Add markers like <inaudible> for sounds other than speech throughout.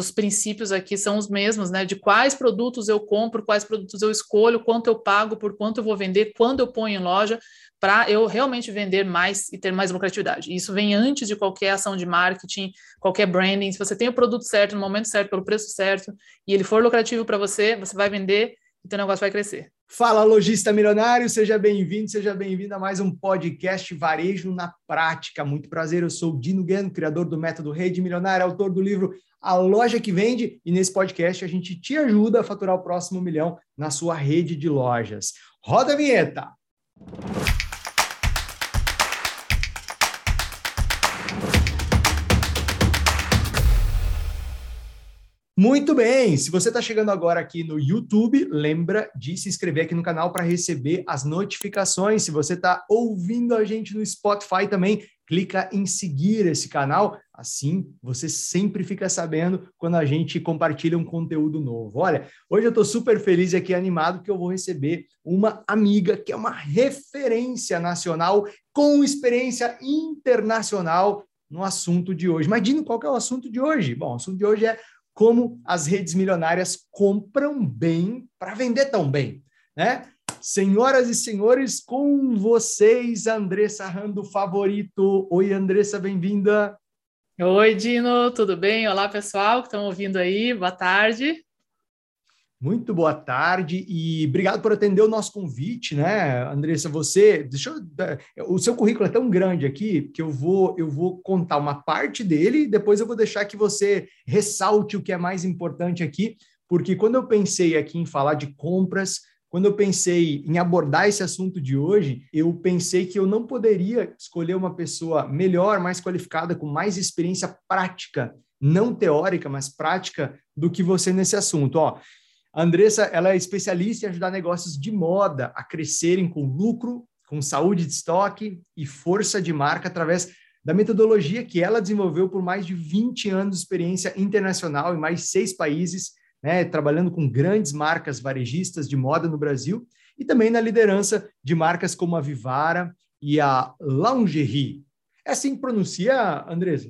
Os princípios aqui são os mesmos, né? De quais produtos eu compro, quais produtos eu escolho, quanto eu pago, por quanto eu vou vender, quando eu ponho em loja, para eu realmente vender mais e ter mais lucratividade. Isso vem antes de qualquer ação de marketing, qualquer branding. Se você tem o produto certo, no momento certo, pelo preço certo, e ele for lucrativo para você, você vai vender e o negócio vai crescer. Fala, lojista milionário, seja bem-vindo, seja bem-vindo a mais um podcast Varejo na Prática. Muito prazer, eu sou o Dino Gueno, criador do método Rede Milionária, autor do livro A Loja que Vende, e nesse podcast a gente te ajuda a faturar o próximo milhão na sua rede de lojas. Roda a vinheta! Muito bem! Se você está chegando agora aqui no YouTube, lembra de se inscrever aqui no canal para receber as notificações. Se você está ouvindo a gente no Spotify também, clica em seguir esse canal. Assim, você sempre fica sabendo quando a gente compartilha um conteúdo novo. Olha, hoje eu estou super feliz aqui, animado, que eu vou receber uma amiga que é uma referência nacional com experiência internacional no assunto de hoje. Dino, qual é o assunto de hoje? Bom, o assunto de hoje é como as redes milionárias compram bem para vender tão bem, né? Senhoras e senhores, com vocês, Andressa Rando Favorito. Oi, Andressa, bem-vinda. Oi, Dino, tudo bem? Olá, pessoal que estão ouvindo aí, boa tarde. Muito boa tarde e obrigado por atender o nosso convite, né, Andressa? Você, deixa eu, o seu currículo é tão grande aqui que eu vou eu vou contar uma parte dele e depois eu vou deixar que você ressalte o que é mais importante aqui, porque quando eu pensei aqui em falar de compras, quando eu pensei em abordar esse assunto de hoje, eu pensei que eu não poderia escolher uma pessoa melhor, mais qualificada, com mais experiência prática, não teórica, mas prática do que você nesse assunto. Ó, a Andressa, ela é especialista em ajudar negócios de moda a crescerem com lucro, com saúde de estoque e força de marca através da metodologia que ela desenvolveu por mais de 20 anos de experiência internacional em mais seis países, né, trabalhando com grandes marcas varejistas de moda no Brasil e também na liderança de marcas como a Vivara e a Lingerie. É assim que pronuncia, Andressa?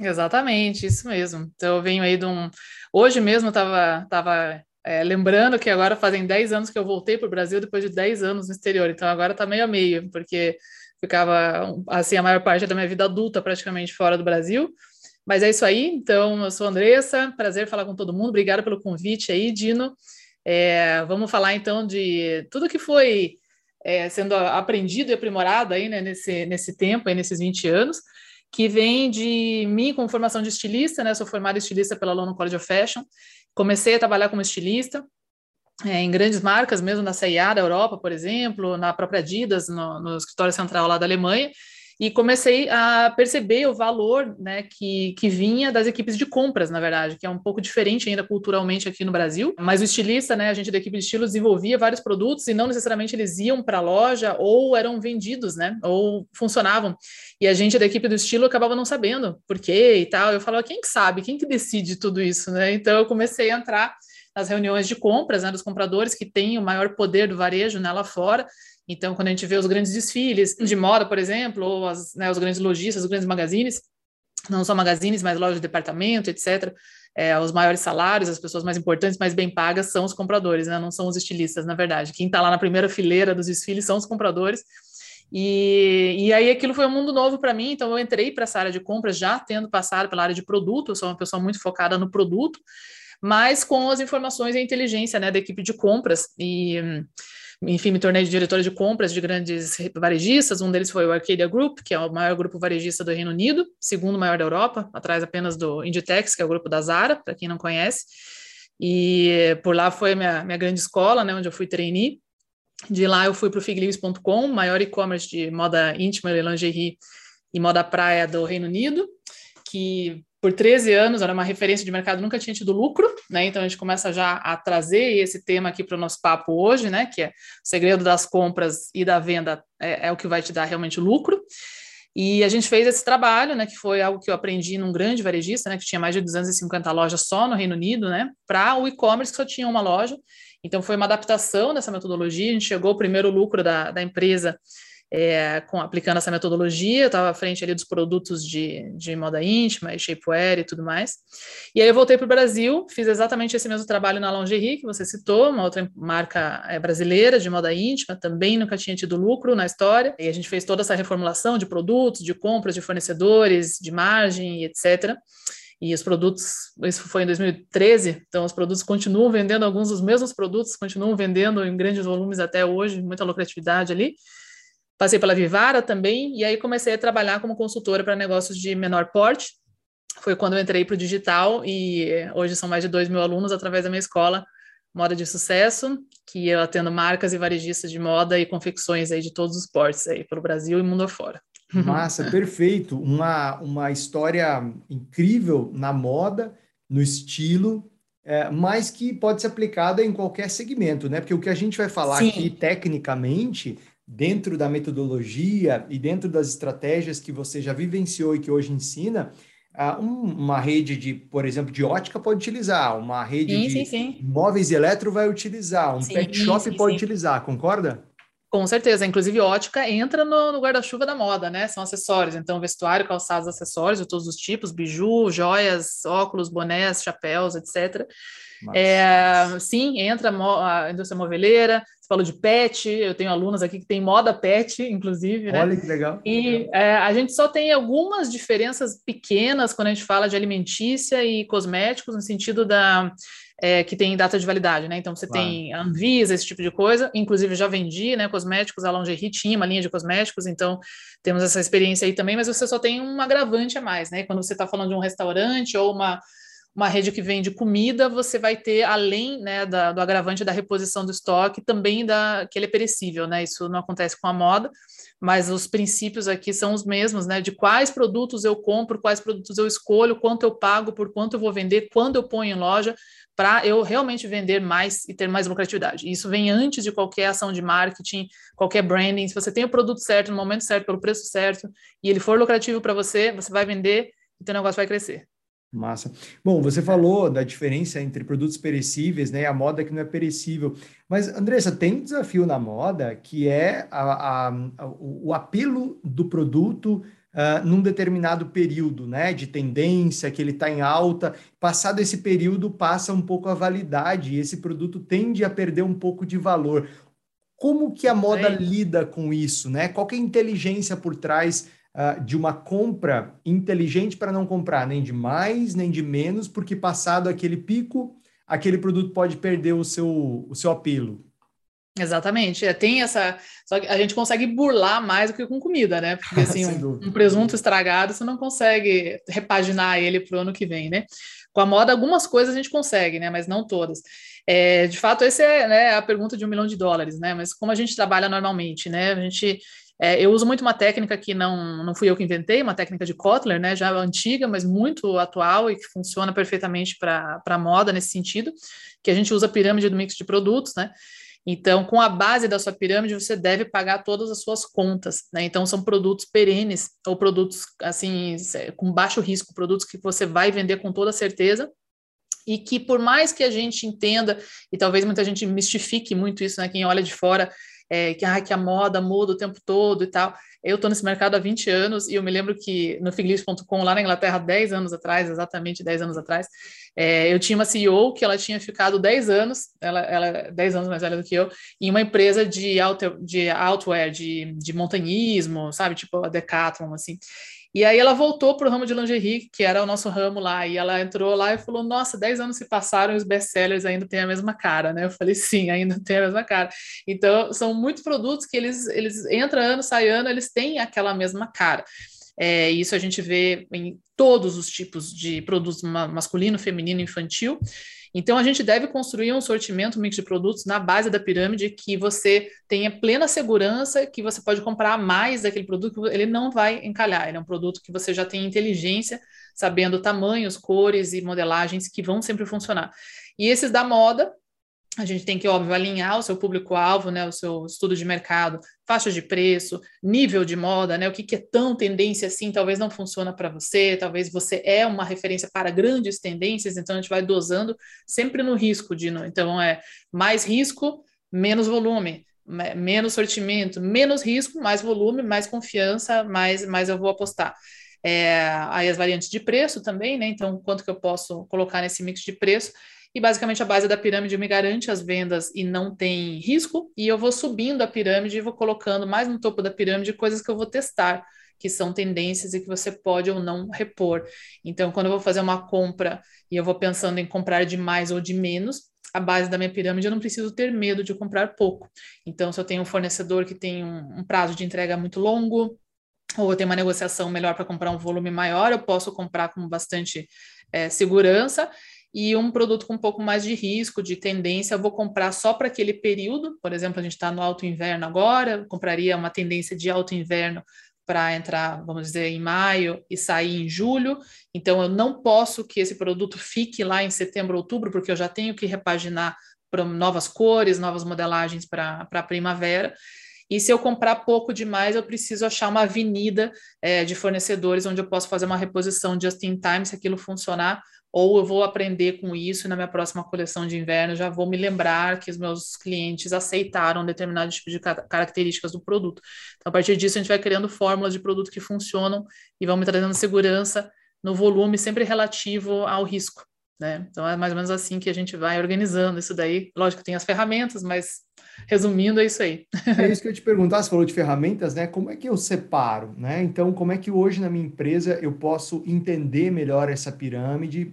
Exatamente, isso mesmo. Então, eu venho aí de um. Hoje mesmo estava tava é, lembrando que agora fazem 10 anos que eu voltei para o Brasil depois de 10 anos no exterior, então agora está meio a meio, porque ficava assim a maior parte da minha vida adulta praticamente fora do Brasil. Mas é isso aí, então eu sou Andressa, prazer falar com todo mundo, obrigada pelo convite aí, Dino. É, vamos falar então de tudo que foi é, sendo aprendido e aprimorado aí né, nesse, nesse tempo, aí, nesses 20 anos, que vem de mim com formação de estilista, né? Sou formada estilista pela London College of Fashion. Comecei a trabalhar como estilista é, em grandes marcas, mesmo na CIA da Europa, por exemplo, na própria Adidas, no, no escritório central lá da Alemanha, e comecei a perceber o valor né, que, que vinha das equipes de compras, na verdade, que é um pouco diferente ainda culturalmente aqui no Brasil. Mas o estilista, né, a gente da equipe de estilo desenvolvia vários produtos e não necessariamente eles iam para a loja ou eram vendidos, né, ou funcionavam. E a gente da equipe do estilo acabava não sabendo por quê e tal. Eu falava, quem que sabe? Quem que decide tudo isso, né? Então eu comecei a entrar nas reuniões de compras, né, dos compradores que têm o maior poder do varejo né, lá fora, então, quando a gente vê os grandes desfiles de moda, por exemplo, ou as, né, os grandes lojistas, os grandes magazines, não só magazines, mas lojas de departamento, etc., é, os maiores salários, as pessoas mais importantes, mais bem pagas são os compradores, né? não são os estilistas, na verdade. Quem está lá na primeira fileira dos desfiles são os compradores. E, e aí aquilo foi um mundo novo para mim, então eu entrei para essa área de compras já tendo passado pela área de produto, eu sou uma pessoa muito focada no produto, mas com as informações e a inteligência né, da equipe de compras. E enfim, me tornei diretora de compras de grandes varejistas. Um deles foi o Arcadia Group, que é o maior grupo varejista do Reino Unido, segundo maior da Europa, atrás apenas do Inditex, que é o grupo da Zara, para quem não conhece. E por lá foi minha, minha grande escola, né, onde eu fui trainee. De lá eu fui para o figleaves.com, maior e-commerce de moda íntima e lingerie e moda praia do Reino Unido, que por 13 anos, era uma referência de mercado, nunca tinha tido lucro, né? Então a gente começa já a trazer esse tema aqui para o nosso papo hoje, né? Que é o segredo das compras e da venda é, é, o que vai te dar realmente lucro. E a gente fez esse trabalho, né? Que foi algo que eu aprendi num grande varejista, né? Que tinha mais de 250 lojas só no Reino Unido, né? Para o e-commerce que só tinha uma loja. Então foi uma adaptação dessa metodologia. A gente chegou o primeiro lucro da, da empresa é, com, aplicando essa metodologia, estava à frente ali dos produtos de, de moda íntima e shapewear e tudo mais. E aí eu voltei para o Brasil, fiz exatamente esse mesmo trabalho na Lingerie, que você citou, uma outra marca é, brasileira de moda íntima, também nunca tinha tido lucro na história, e a gente fez toda essa reformulação de produtos, de compras, de fornecedores, de margem, etc., e os produtos, isso foi em 2013, então os produtos continuam vendendo, alguns dos mesmos produtos continuam vendendo em grandes volumes até hoje, muita lucratividade ali. Passei pela Vivara também, e aí comecei a trabalhar como consultora para negócios de menor porte. Foi quando eu entrei para o digital, e hoje são mais de 2 mil alunos através da minha escola Moda de Sucesso, que eu atendo marcas e varejistas de moda e confecções aí de todos os portes aí pelo Brasil e mundo afora. Massa, <laughs> perfeito. Uma, uma história incrível na moda, no estilo, é, mas que pode ser aplicada em qualquer segmento, né? Porque o que a gente vai falar Sim. aqui tecnicamente dentro da metodologia e dentro das estratégias que você já vivenciou e que hoje ensina, uma rede de, por exemplo, de ótica pode utilizar, uma rede sim, de sim, sim. móveis e eletro vai utilizar, um pet shop pode utilizar, concorda? Com certeza, inclusive ótica entra no, no guarda-chuva da moda, né? São acessórios, então vestuário, calçados, acessórios de todos os tipos, biju, joias, óculos, bonés, chapéus, etc. É, sim, entra a indústria moveleira, você falou de pet, eu tenho alunos aqui que tem moda pet, inclusive, né? Olha que legal. E é, a gente só tem algumas diferenças pequenas quando a gente fala de alimentícia e cosméticos, no sentido da é, que tem data de validade, né? Então você claro. tem Anvisa, esse tipo de coisa. Inclusive já vendi, né? Cosméticos, a Lingerie tinha uma linha de cosméticos, então temos essa experiência aí também, mas você só tem um agravante a mais, né? Quando você está falando de um restaurante ou uma uma rede que vende comida, você vai ter, além né, da, do agravante da reposição do estoque, também da, que ele é perecível, né? Isso não acontece com a moda, mas os princípios aqui são os mesmos, né? De quais produtos eu compro, quais produtos eu escolho, quanto eu pago, por quanto eu vou vender, quando eu ponho em loja, para eu realmente vender mais e ter mais lucratividade. Isso vem antes de qualquer ação de marketing, qualquer branding. Se você tem o produto certo, no momento certo, pelo preço certo, e ele for lucrativo para você, você vai vender e o negócio vai crescer. Massa. Bom, você falou da diferença entre produtos perecíveis, né, e a moda que não é perecível. Mas, Andressa, tem um desafio na moda que é a, a, o apelo do produto uh, num determinado período, né, de tendência, que ele está em alta. Passado esse período, passa um pouco a validade e esse produto tende a perder um pouco de valor. Como que a moda lida com isso, né? Qual é a inteligência por trás uh, de uma compra inteligente para não comprar nem de mais nem de menos, porque passado aquele pico, aquele produto pode perder o seu, o seu apelo. Exatamente, é, tem essa. Só que a gente consegue burlar mais do que com comida, né? Porque assim, <laughs> um, um, presunto estragado, você não consegue repaginar ele para o ano que vem, né? Com a moda, algumas coisas a gente consegue, né? Mas não todas. É, de fato, essa é né, a pergunta de um milhão de dólares, né? Mas como a gente trabalha normalmente, né? A gente é, eu uso muito uma técnica que não, não fui eu que inventei, uma técnica de Kotler, né, já antiga, mas muito atual e que funciona perfeitamente para a moda nesse sentido, que a gente usa a pirâmide do mix de produtos, né? Então, com a base da sua pirâmide, você deve pagar todas as suas contas, né? Então, são produtos perenes ou produtos, assim, com baixo risco, produtos que você vai vender com toda certeza e que, por mais que a gente entenda, e talvez muita gente mistifique muito isso, né? Quem olha de fora é, que, ah, que a moda muda o tempo todo e tal. Eu estou nesse mercado há 20 anos e eu me lembro que no figlist.com, lá na Inglaterra, 10 anos atrás, exatamente 10 anos atrás, é, eu tinha uma CEO que ela tinha ficado 10 anos, ela, ela é 10 anos mais velha do que eu, em uma empresa de, auto, de outwear, de, de montanhismo, sabe, tipo a Decathlon, assim. E aí ela voltou para o ramo de lingerie, que era o nosso ramo lá, e ela entrou lá e falou: Nossa, 10 anos se passaram e os best-sellers ainda têm a mesma cara, né? Eu falei: Sim, ainda <laughs> tem a mesma cara. Então, são muitos produtos que eles, eles entram ano, sai ano, eles têm aquela mesma cara. É, isso a gente vê em todos os tipos de produtos masculino, feminino, infantil. Então, a gente deve construir um sortimento, um mix de produtos na base da pirâmide que você tenha plena segurança que você pode comprar mais daquele produto, ele não vai encalhar. Ele é um produto que você já tem inteligência, sabendo tamanhos, cores e modelagens que vão sempre funcionar. E esses da moda, a gente tem que, óbvio, alinhar o seu público-alvo, né, o seu estudo de mercado, faixa de preço, nível de moda, né, o que, que é tão tendência assim, talvez não funciona para você, talvez você é uma referência para grandes tendências, então a gente vai dosando sempre no risco de, então é mais risco, menos volume, menos sortimento, menos risco, mais volume, mais confiança, mais, mais eu vou apostar. É, aí as variantes de preço também, né? Então, quanto que eu posso colocar nesse mix de preço? E basicamente a base da pirâmide me garante as vendas e não tem risco, e eu vou subindo a pirâmide e vou colocando mais no topo da pirâmide coisas que eu vou testar, que são tendências e que você pode ou não repor. Então, quando eu vou fazer uma compra e eu vou pensando em comprar de mais ou de menos, a base da minha pirâmide, eu não preciso ter medo de comprar pouco. Então, se eu tenho um fornecedor que tem um, um prazo de entrega muito longo, ou eu tenho uma negociação melhor para comprar um volume maior, eu posso comprar com bastante é, segurança. E um produto com um pouco mais de risco, de tendência, eu vou comprar só para aquele período. Por exemplo, a gente está no alto inverno agora, compraria uma tendência de alto inverno para entrar, vamos dizer, em maio e sair em julho. Então, eu não posso que esse produto fique lá em setembro, outubro, porque eu já tenho que repaginar para novas cores, novas modelagens para a primavera. E se eu comprar pouco demais, eu preciso achar uma avenida é, de fornecedores onde eu posso fazer uma reposição just in time, se aquilo funcionar, ou eu vou aprender com isso e na minha próxima coleção de inverno já vou me lembrar que os meus clientes aceitaram determinado tipo de características do produto. Então, a partir disso, a gente vai criando fórmulas de produto que funcionam e vão me trazendo segurança no volume sempre relativo ao risco. Né? Então, é mais ou menos assim que a gente vai organizando isso daí. Lógico tem as ferramentas, mas resumindo, é isso aí. É isso que eu te perguntar, você falou de ferramentas, né? Como é que eu separo, né? Então, como é que hoje na minha empresa eu posso entender melhor essa pirâmide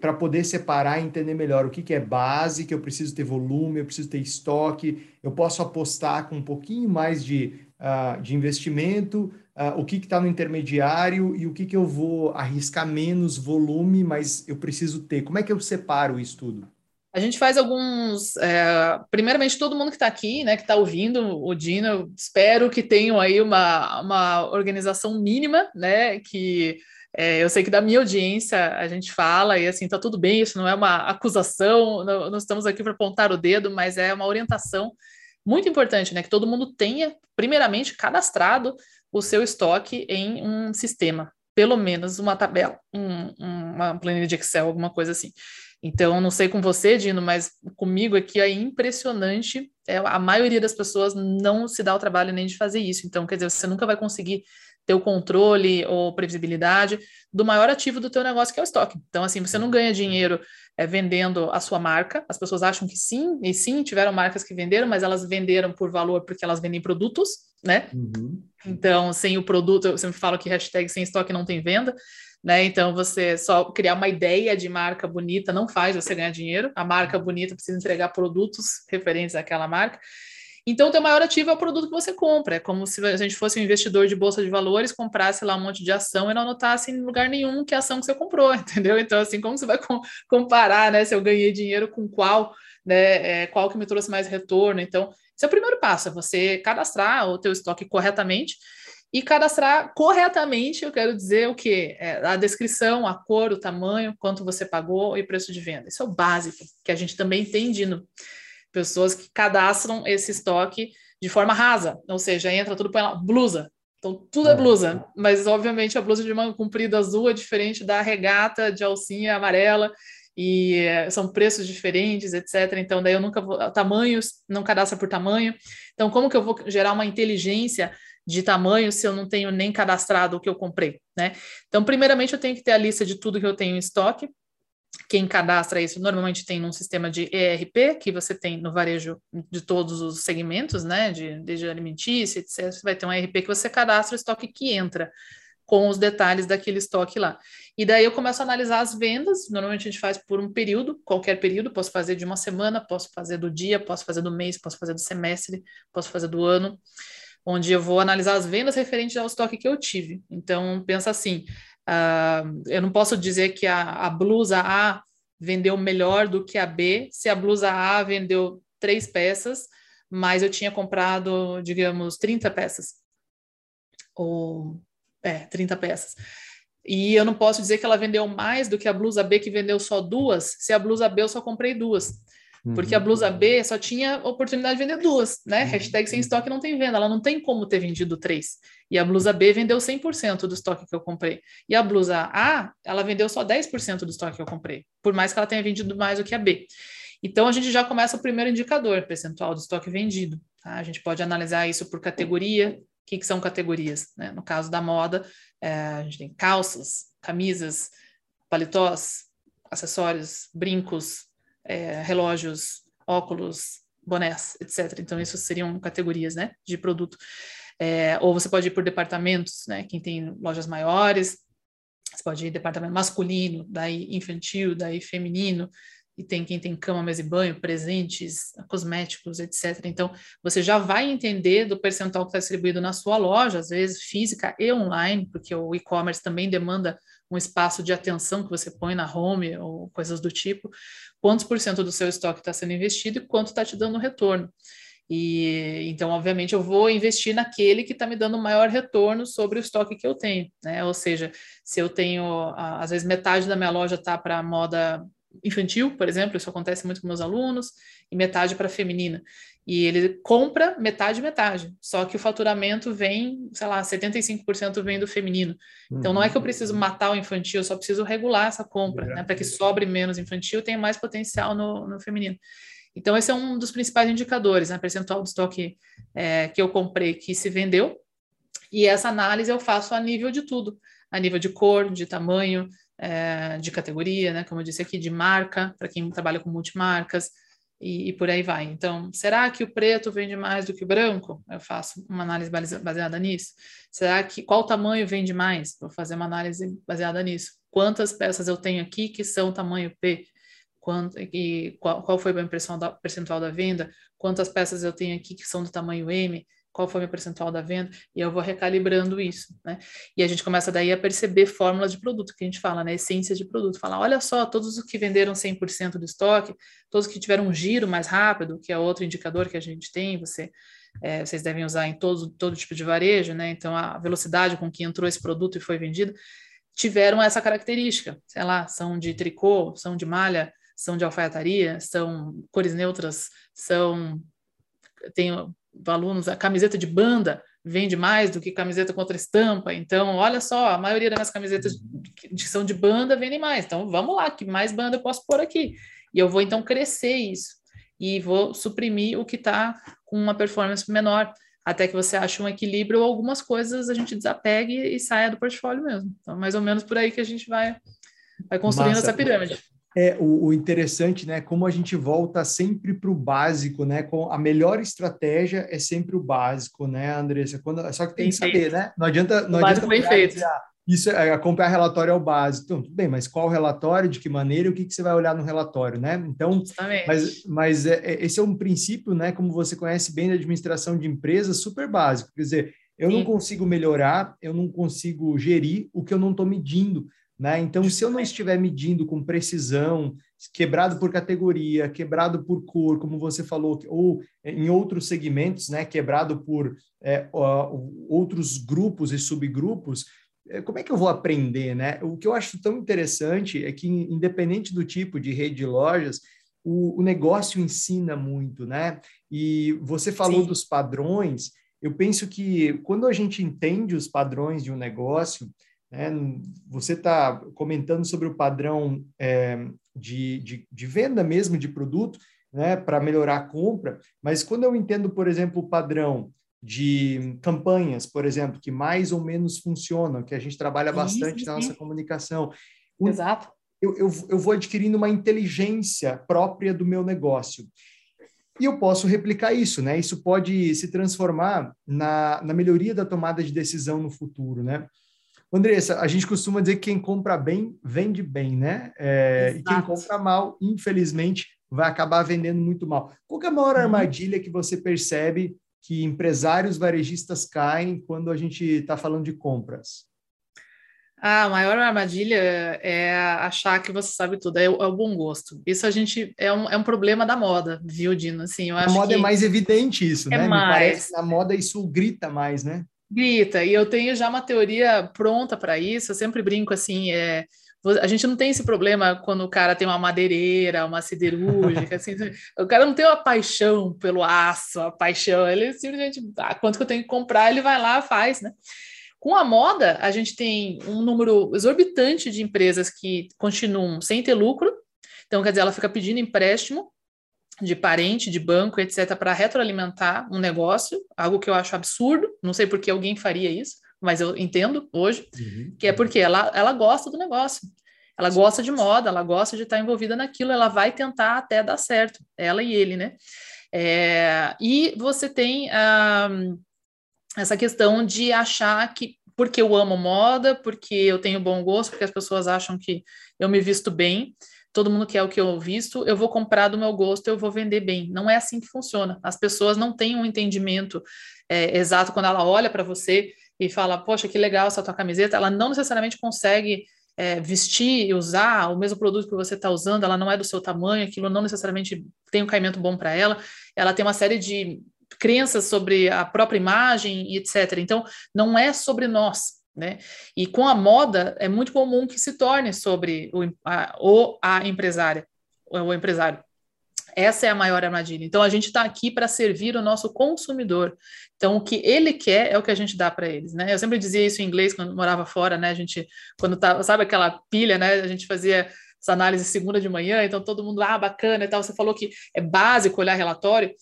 para poder separar e entender melhor o que, que é base, que eu preciso ter volume, eu preciso ter estoque, eu posso apostar com um pouquinho mais de, uh, de investimento, uh, o que está no intermediário e o que, que eu vou arriscar menos volume, mas eu preciso ter. Como é que eu separo isso tudo? A gente faz alguns. É, primeiramente, todo mundo que está aqui, né, que está ouvindo o Dino, espero que tenham aí uma, uma organização mínima, né? Que é, eu sei que da minha audiência a gente fala, e assim, tá tudo bem, isso não é uma acusação, não, não estamos aqui para apontar o dedo, mas é uma orientação muito importante, né? Que todo mundo tenha, primeiramente, cadastrado o seu estoque em um sistema, pelo menos uma tabela, um, uma planilha de Excel, alguma coisa assim. Então, não sei com você, Dino, mas comigo aqui é impressionante. É, a maioria das pessoas não se dá o trabalho nem de fazer isso. Então, quer dizer, você nunca vai conseguir ter o controle ou previsibilidade do maior ativo do teu negócio, que é o estoque. Então, assim, você não ganha dinheiro é, vendendo a sua marca. As pessoas acham que sim, e sim, tiveram marcas que venderam, mas elas venderam por valor porque elas vendem produtos, né? Uhum. Então, sem o produto, eu sempre falo que hashtag sem estoque não tem venda né? Então você só criar uma ideia de marca bonita não faz você ganhar dinheiro. A marca bonita precisa entregar produtos referentes àquela marca. Então, o teu maior ativo é o produto que você compra. É como se a gente fosse um investidor de bolsa de valores, comprasse lá um monte de ação e não anotasse em lugar nenhum que ação que você comprou, <laughs> entendeu? Então, assim, como você vai comparar, né? Se eu ganhei dinheiro com qual, né? É, qual que me trouxe mais retorno? Então, esse é o primeiro passo, é você cadastrar o teu estoque corretamente e cadastrar corretamente, eu quero dizer o quê? É a descrição, a cor, o tamanho, quanto você pagou e preço de venda. Isso é o básico, que a gente também tem de pessoas que cadastram esse estoque de forma rasa, ou seja, entra tudo para blusa. Então, tudo é blusa, mas obviamente a blusa de manga comprida azul é diferente da regata de alcinha amarela, e é, são preços diferentes, etc. Então, daí eu nunca vou. Tamanhos, não cadastra por tamanho. Então, como que eu vou gerar uma inteligência de tamanho se eu não tenho nem cadastrado o que eu comprei, né? Então, primeiramente, eu tenho que ter a lista de tudo que eu tenho em estoque. Quem cadastra isso normalmente tem num sistema de ERP, que você tem no varejo de todos os segmentos, né? De, desde alimentícia, etc. Você vai ter um ERP que você cadastra o estoque que entra com os detalhes daquele estoque lá. E daí eu começo a analisar as vendas, normalmente a gente faz por um período, qualquer período, posso fazer de uma semana, posso fazer do dia, posso fazer do mês, posso fazer do semestre, posso fazer do ano onde eu vou analisar as vendas referentes ao estoque que eu tive. Então, pensa assim, uh, eu não posso dizer que a, a, blusa A vendeu melhor do que a B, se a blusa A vendeu três peças, mas eu tinha comprado, digamos, 30 peças. Ou, é, 30 peças. E eu não posso dizer que ela vendeu mais do que a blusa B, que vendeu só duas, se a blusa B eu só comprei duas. Porque a uhum. blusa B só tinha oportunidade de vender duas, né? Uhum. Hashtag sem estoque não tem venda, ela não tem como ter vendido três. E a blusa B vendeu 100% do estoque que eu comprei. E a blusa A, ela vendeu só 10% do estoque que eu comprei, por mais que ela tenha vendido mais do que a B. Então a gente já começa o primeiro indicador, percentual do estoque vendido. Tá? A gente pode analisar isso por categoria. O que, que são categorias? Né? No caso da moda, é, a gente tem calças, camisas, paletós, acessórios, brincos, é, relógios, óculos, bonés, etc. Então, isso seriam categorias né, de produto. É, ou você pode ir por departamentos, né? Quem tem lojas maiores, você pode ir departamento masculino, daí infantil, daí feminino, e tem quem tem cama, mesa e banho, presentes, cosméticos, etc. Então, você já vai entender do percentual que está distribuído na sua loja, às vezes física e online, porque o e-commerce também demanda um espaço de atenção que você põe na home ou coisas do tipo, quantos por cento do seu estoque está sendo investido e quanto está te dando retorno. E então, obviamente, eu vou investir naquele que está me dando maior retorno sobre o estoque que eu tenho, né? Ou seja, se eu tenho, às vezes, metade da minha loja está para moda infantil, por exemplo, isso acontece muito com meus alunos, e metade para feminina. E ele compra metade metade, só que o faturamento vem, sei lá, 75% vem do feminino. Então não é que eu uhum. preciso matar o infantil, eu só preciso regular essa compra, né, para que sobre menos infantil, tenha mais potencial no, no feminino. Então esse é um dos principais indicadores, né, percentual do estoque é, que eu comprei que se vendeu. E essa análise eu faço a nível de tudo, a nível de cor, de tamanho, é, de categoria, né? Como eu disse aqui, de marca, para quem trabalha com multimarcas, e, e, por aí vai. Então, será que o preto vende mais do que o branco? Eu faço uma análise baseada nisso. Será que qual tamanho vende mais? Vou fazer uma análise baseada nisso. Quantas peças eu tenho aqui que são tamanho P? Quanto, e qual, qual foi a percentual da venda? Quantas peças eu tenho aqui que são do tamanho M? Qual foi o meu percentual da venda, e eu vou recalibrando isso, né? E a gente começa daí a perceber fórmulas de produto, que a gente fala, né? Essência de produto. Falar, olha só, todos os que venderam 100% do estoque, todos que tiveram um giro mais rápido, que é outro indicador que a gente tem, você, é, vocês devem usar em todo, todo tipo de varejo, né? Então, a velocidade com que entrou esse produto e foi vendido, tiveram essa característica, sei lá, são de tricô, são de malha, são de alfaiataria, são cores neutras, são tem alunos, a camiseta de banda vende mais do que camiseta contra estampa. Então, olha só, a maioria das minhas camisetas que são de banda vendem mais. Então, vamos lá, que mais banda eu posso pôr aqui? E eu vou então crescer isso e vou suprimir o que está com uma performance menor, até que você ache um equilíbrio ou algumas coisas a gente desapegue e saia do portfólio mesmo. Então, mais ou menos por aí que a gente vai, vai construindo Massa. essa pirâmide. É o, o, interessante, né? Como a gente volta sempre para o básico, né? Com a melhor estratégia é sempre o básico, né, Andressa? Quando, só que tem bem que saber, feito. né? Não adianta, não o adianta bem feito. Dizer, ah, isso é acompanhar relatório é o básico. Então, tudo bem, mas qual relatório, de que maneira, e o que, que você vai olhar no relatório, né? Então, Justamente. mas, mas é, é, esse é um princípio, né? Como você conhece bem da administração de empresas, super básico. Quer dizer, eu Sim. não consigo melhorar, eu não consigo gerir o que eu não estou medindo. Né? Então, se eu não estiver medindo com precisão, quebrado por categoria, quebrado por cor, como você falou, ou em outros segmentos, né, quebrado por é, outros grupos e subgrupos, é, como é que eu vou aprender? Né? O que eu acho tão interessante é que, independente do tipo de rede de lojas, o, o negócio ensina muito, né? E você falou Sim. dos padrões, eu penso que quando a gente entende os padrões de um negócio, né? Você está comentando sobre o padrão é, de, de, de, venda mesmo de produto, né, para melhorar a compra, mas quando eu entendo, por exemplo, o padrão de campanhas, por exemplo, que mais ou menos funcionam, que a gente trabalha bastante na nossa comunicação. Exato. Eu, eu, eu vou adquirindo uma inteligência própria do meu negócio. E eu posso replicar isso, né? Isso pode se transformar na, na melhoria da tomada de decisão no futuro, né? Andressa, a gente costuma dizer que quem compra bem, vende bem, né? É, e quem compra mal, infelizmente, vai acabar vendendo muito mal. Qual é a maior uhum. armadilha que você percebe que empresários varejistas caem quando a gente está falando de compras? A maior armadilha é achar que você sabe tudo, é o, é o bom gosto. Isso a gente é um, é um problema da moda, viu, Dino? Assim, eu a moda é mais evidente isso, é né? Mais. Me parece na moda isso grita mais, né? Grita, e eu tenho já uma teoria pronta para isso, eu sempre brinco assim, é, a gente não tem esse problema quando o cara tem uma madeireira, uma siderúrgica, assim, <laughs> o cara não tem uma paixão pelo aço, a paixão, ele simplesmente, ah, quanto que eu tenho que comprar, ele vai lá, faz, né? Com a moda, a gente tem um número exorbitante de empresas que continuam sem ter lucro, então, quer dizer, ela fica pedindo empréstimo de parente, de banco, etc., para retroalimentar um negócio, algo que eu acho absurdo, não sei por que alguém faria isso, mas eu entendo hoje, uhum. que é porque ela, ela gosta do negócio. Ela gosta de moda, ela gosta de estar envolvida naquilo, ela vai tentar até dar certo, ela e ele, né? É, e você tem ah, essa questão de achar que porque eu amo moda, porque eu tenho bom gosto, porque as pessoas acham que eu me visto bem, todo mundo quer o que eu visto, eu vou comprar do meu gosto, eu vou vender bem. Não é assim que funciona. As pessoas não têm um entendimento é, exato quando ela olha para você e fala, poxa, que legal essa tua camiseta, ela não necessariamente consegue é, vestir e usar o mesmo produto que você está usando, ela não é do seu tamanho, aquilo não necessariamente tem um caimento bom para ela, ela tem uma série de crenças sobre a própria imagem e etc. Então, não é sobre nós, né? E com a moda é muito comum que se torne sobre o a, ou a empresária, o empresário. Essa é a maior armadilha. Então, a gente está aqui para servir o nosso consumidor. Então, o que ele quer é o que a gente dá para eles, né? Eu sempre dizia isso em inglês quando morava fora, né? A gente, quando tava, sabe aquela pilha, né? A gente fazia essa análise segunda de manhã, então todo mundo, ah, bacana e tal. Você falou que é básico olhar relatório.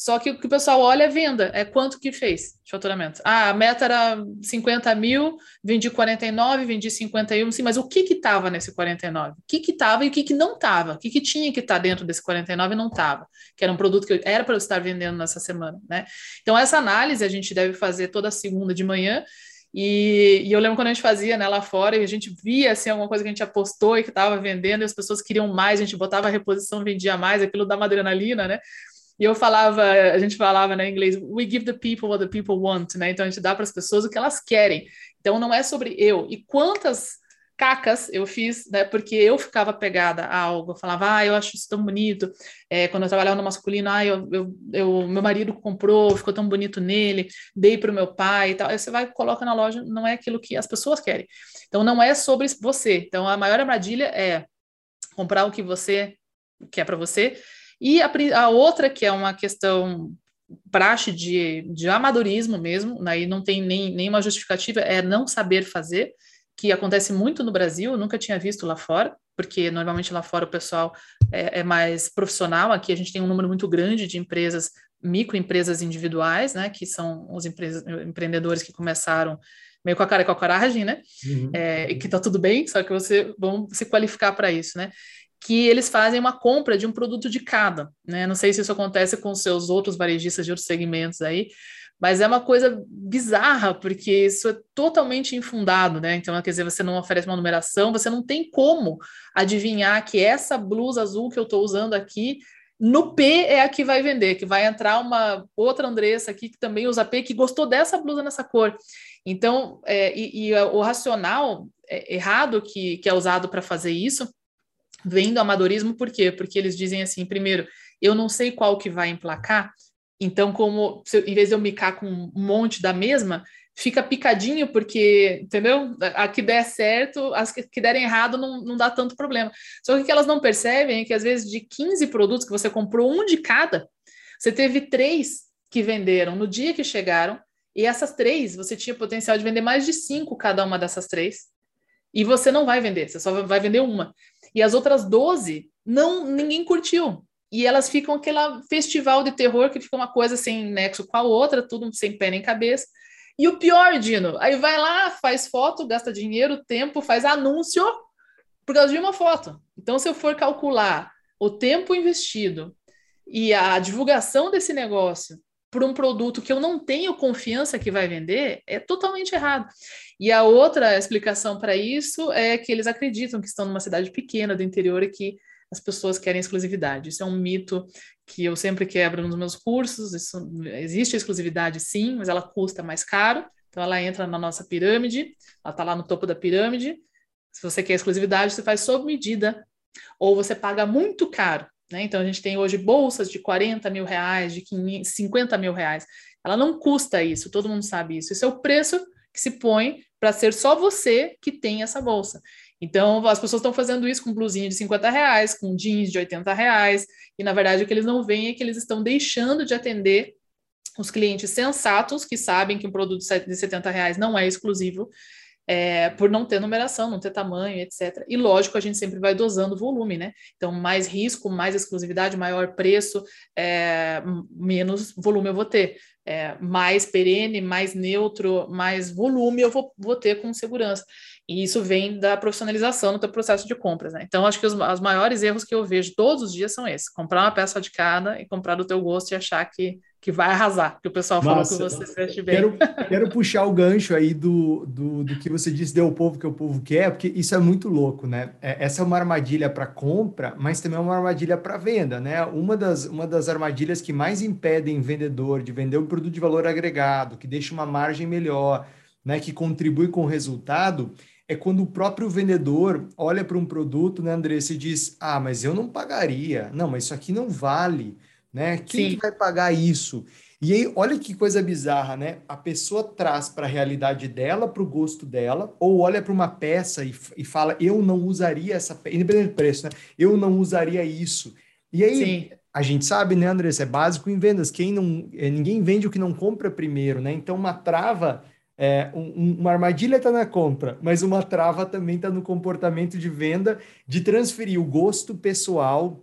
Só que o que o pessoal olha é venda, é quanto que fez de faturamento. Ah, a meta era 50 mil, vendi 49, vendi 51, sim, mas o que que estava nesse 49? O que que estava e o que que não estava? O que que tinha que estar tá dentro desse 49 e não estava? Que era um produto que era para eu estar vendendo nessa semana, né? Então, essa análise a gente deve fazer toda segunda de manhã, e, e, eu lembro quando a gente fazia né, lá fora e a gente via assim, alguma coisa que a gente apostou e que estava vendendo e as pessoas queriam mais, a gente botava a reposição, vendia mais, aquilo dá uma adrenalina, né? E eu falava, a gente falava né, em inglês, we give the people what the people want, né? Então a gente dá para as pessoas o que elas querem. Então não é sobre eu. E quantas cacas eu fiz, né? Porque eu ficava pegada a algo. Eu falava, ah, eu acho isso tão bonito. É, quando eu trabalhava no masculino, ah, eu, eu, eu, meu marido comprou, ficou tão bonito nele, dei para o meu pai e tal. Aí você vai coloca na loja, não é aquilo que as pessoas querem. Então não é sobre você. Então a maior armadilha é comprar o que você quer para você e a, a outra, que é uma questão praxe de, de amadorismo mesmo, aí não tem nem, nenhuma justificativa, é não saber fazer, que acontece muito no Brasil, nunca tinha visto lá fora, porque normalmente lá fora o pessoal é, é, mais profissional, aqui a gente tem um número muito grande de empresas, microempresas individuais, né, que são os empreendedores que começaram meio com a cara e com a coragem, né, uhum. é, e que tá tudo bem, só que você vão se qualificar para isso, né, que eles fazem uma compra de um produto de cada, né? Não sei se isso acontece com seus outros varejistas de outros segmentos aí, mas é uma coisa bizarra, porque isso é totalmente infundado, né? Então, quer dizer, você não oferece uma numeração, você não tem como adivinhar que essa blusa azul que eu estou usando aqui, no P é a que vai vender, que vai entrar uma outra Andressa aqui que também usa P, que gostou dessa blusa nessa cor. Então, é, e, e, o racional é, errado que, que é usado para fazer isso vem do amadorismo, por quê? Porque eles dizem assim, primeiro, eu não sei qual que vai emplacar, então como, se, em vez de eu micar com um monte da mesma, fica picadinho, porque, entendeu? A que der certo, as que, que derem errado não, não dá tanto problema. Só que o que elas não percebem é que às vezes de 15 produtos que você comprou um de cada, você teve três que venderam no dia que chegaram, e essas três, você tinha potencial de vender mais de cinco cada uma dessas três, e você não vai vender, você só vai vender uma. E as outras 12, não, ninguém curtiu. E elas ficam aquele festival de terror que fica uma coisa sem nexo com a outra, tudo sem pé nem cabeça. E o pior, Dino, aí vai lá, faz foto, gasta dinheiro, tempo, faz anúncio por causa de uma foto. Então, se eu for calcular o tempo investido e a divulgação desse negócio por um produto que eu não tenho confiança que vai vender, é totalmente errado. E a outra explicação para isso é que eles acreditam que estão numa cidade pequena do interior e que as pessoas querem exclusividade. Isso é um mito que eu sempre quebro nos meus cursos. Isso, existe exclusividade, sim, mas ela custa mais caro. Então, ela entra na nossa pirâmide, ela está lá no topo da pirâmide. Se você quer exclusividade, você faz sob medida, ou você paga muito caro. Né? Então, a gente tem hoje bolsas de 40 mil reais, de 500, 50 mil reais. Ela não custa isso, todo mundo sabe isso. Isso é o preço que se põe para ser só você que tem essa bolsa. Então, as pessoas estão fazendo isso com blusinha de 50 reais, com jeans de 80 reais, e na verdade o que eles não veem é que eles estão deixando de atender os clientes sensatos, que sabem que um produto de 70 reais não é exclusivo, é, por não ter numeração, não ter tamanho, etc. E lógico, a gente sempre vai dosando o volume, né? Então, mais risco, mais exclusividade, maior preço, é, menos volume eu vou ter. É, mais perene, mais neutro, mais volume eu vou, vou ter com segurança. E isso vem da profissionalização no teu processo de compras, né? Então, acho que os, os maiores erros que eu vejo todos os dias são esses: comprar uma peça de cada e comprar do teu gosto e achar que que vai arrasar, que o pessoal falou que você veste bem. Quero, quero puxar o gancho aí do, do, do que você disse, deu o povo que o povo quer, porque isso é muito louco, né? É, essa é uma armadilha para compra, mas também é uma armadilha para venda, né? Uma das, uma das armadilhas que mais impedem vendedor de vender um produto de valor agregado, que deixa uma margem melhor, né? Que contribui com o resultado, é quando o próprio vendedor olha para um produto, né, Andressa, e diz: Ah, mas eu não pagaria. Não, mas isso aqui não vale né? Quem que vai pagar isso? E aí, olha que coisa bizarra, né? A pessoa traz para a realidade dela, para o gosto dela, ou olha para uma peça e, e fala, eu não usaria essa peça, independente do preço, né? Eu não usaria isso. E aí, Sim. a gente sabe, né, Andressa? É básico em vendas. Quem não, é, ninguém vende o que não compra primeiro, né? Então, uma trava, é, um, uma armadilha está na compra, mas uma trava também está no comportamento de venda, de transferir o gosto pessoal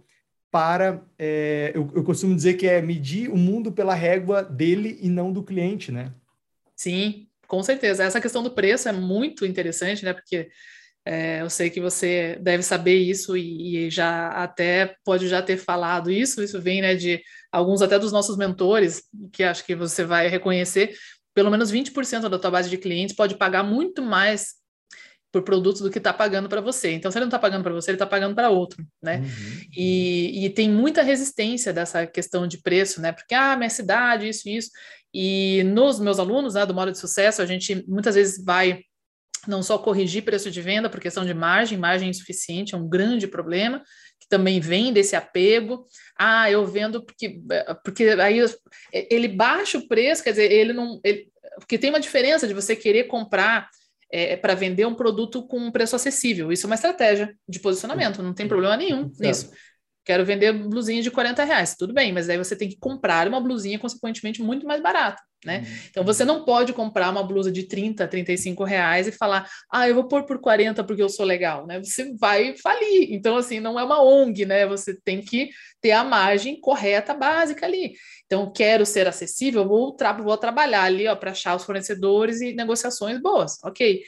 para, é, eu, eu costumo dizer que é medir o mundo pela régua dele e não do cliente, né? Sim, com certeza. Essa questão do preço é muito interessante, né? Porque é, eu sei que você deve saber isso e, e, já até pode já ter falado isso. Isso vem né, de alguns até dos nossos mentores, que acho que você vai reconhecer. Pelo menos 20% da tua base de clientes pode pagar muito mais por produtos do que está pagando para você. Então, se ele não está pagando para você, ele está pagando para outro, né? Uhum. E, e, tem muita resistência dessa questão de preço, né? Porque, ah, minha cidade, isso, isso. E nos meus alunos, né, do modo de sucesso, a gente muitas vezes vai não só corrigir preço de venda por questão de margem, margem insuficiente é um grande problema, que também vem desse apego. Ah, eu vendo porque, porque aí ele baixa o preço, quer dizer, ele não. Ele, porque tem uma diferença de você querer comprar é, para vender um produto com um preço acessível. Isso é uma estratégia de posicionamento, não tem problema nenhum nisso. Quero vender blusinha de 40 reais, tudo bem, mas aí você tem que comprar uma blusinha, consequentemente, muito mais barata, né? Uhum. Então você não pode comprar uma blusa de 30, 35 reais e falar, ah, eu vou pôr por 40 porque eu sou legal, né? Você vai falir. Então, assim, não é uma ONG, né? Você tem que ter a margem correta, básica ali. Então, quero ser acessível, vou, tra vou trabalhar ali, ó, para achar os fornecedores e negociações boas, ok?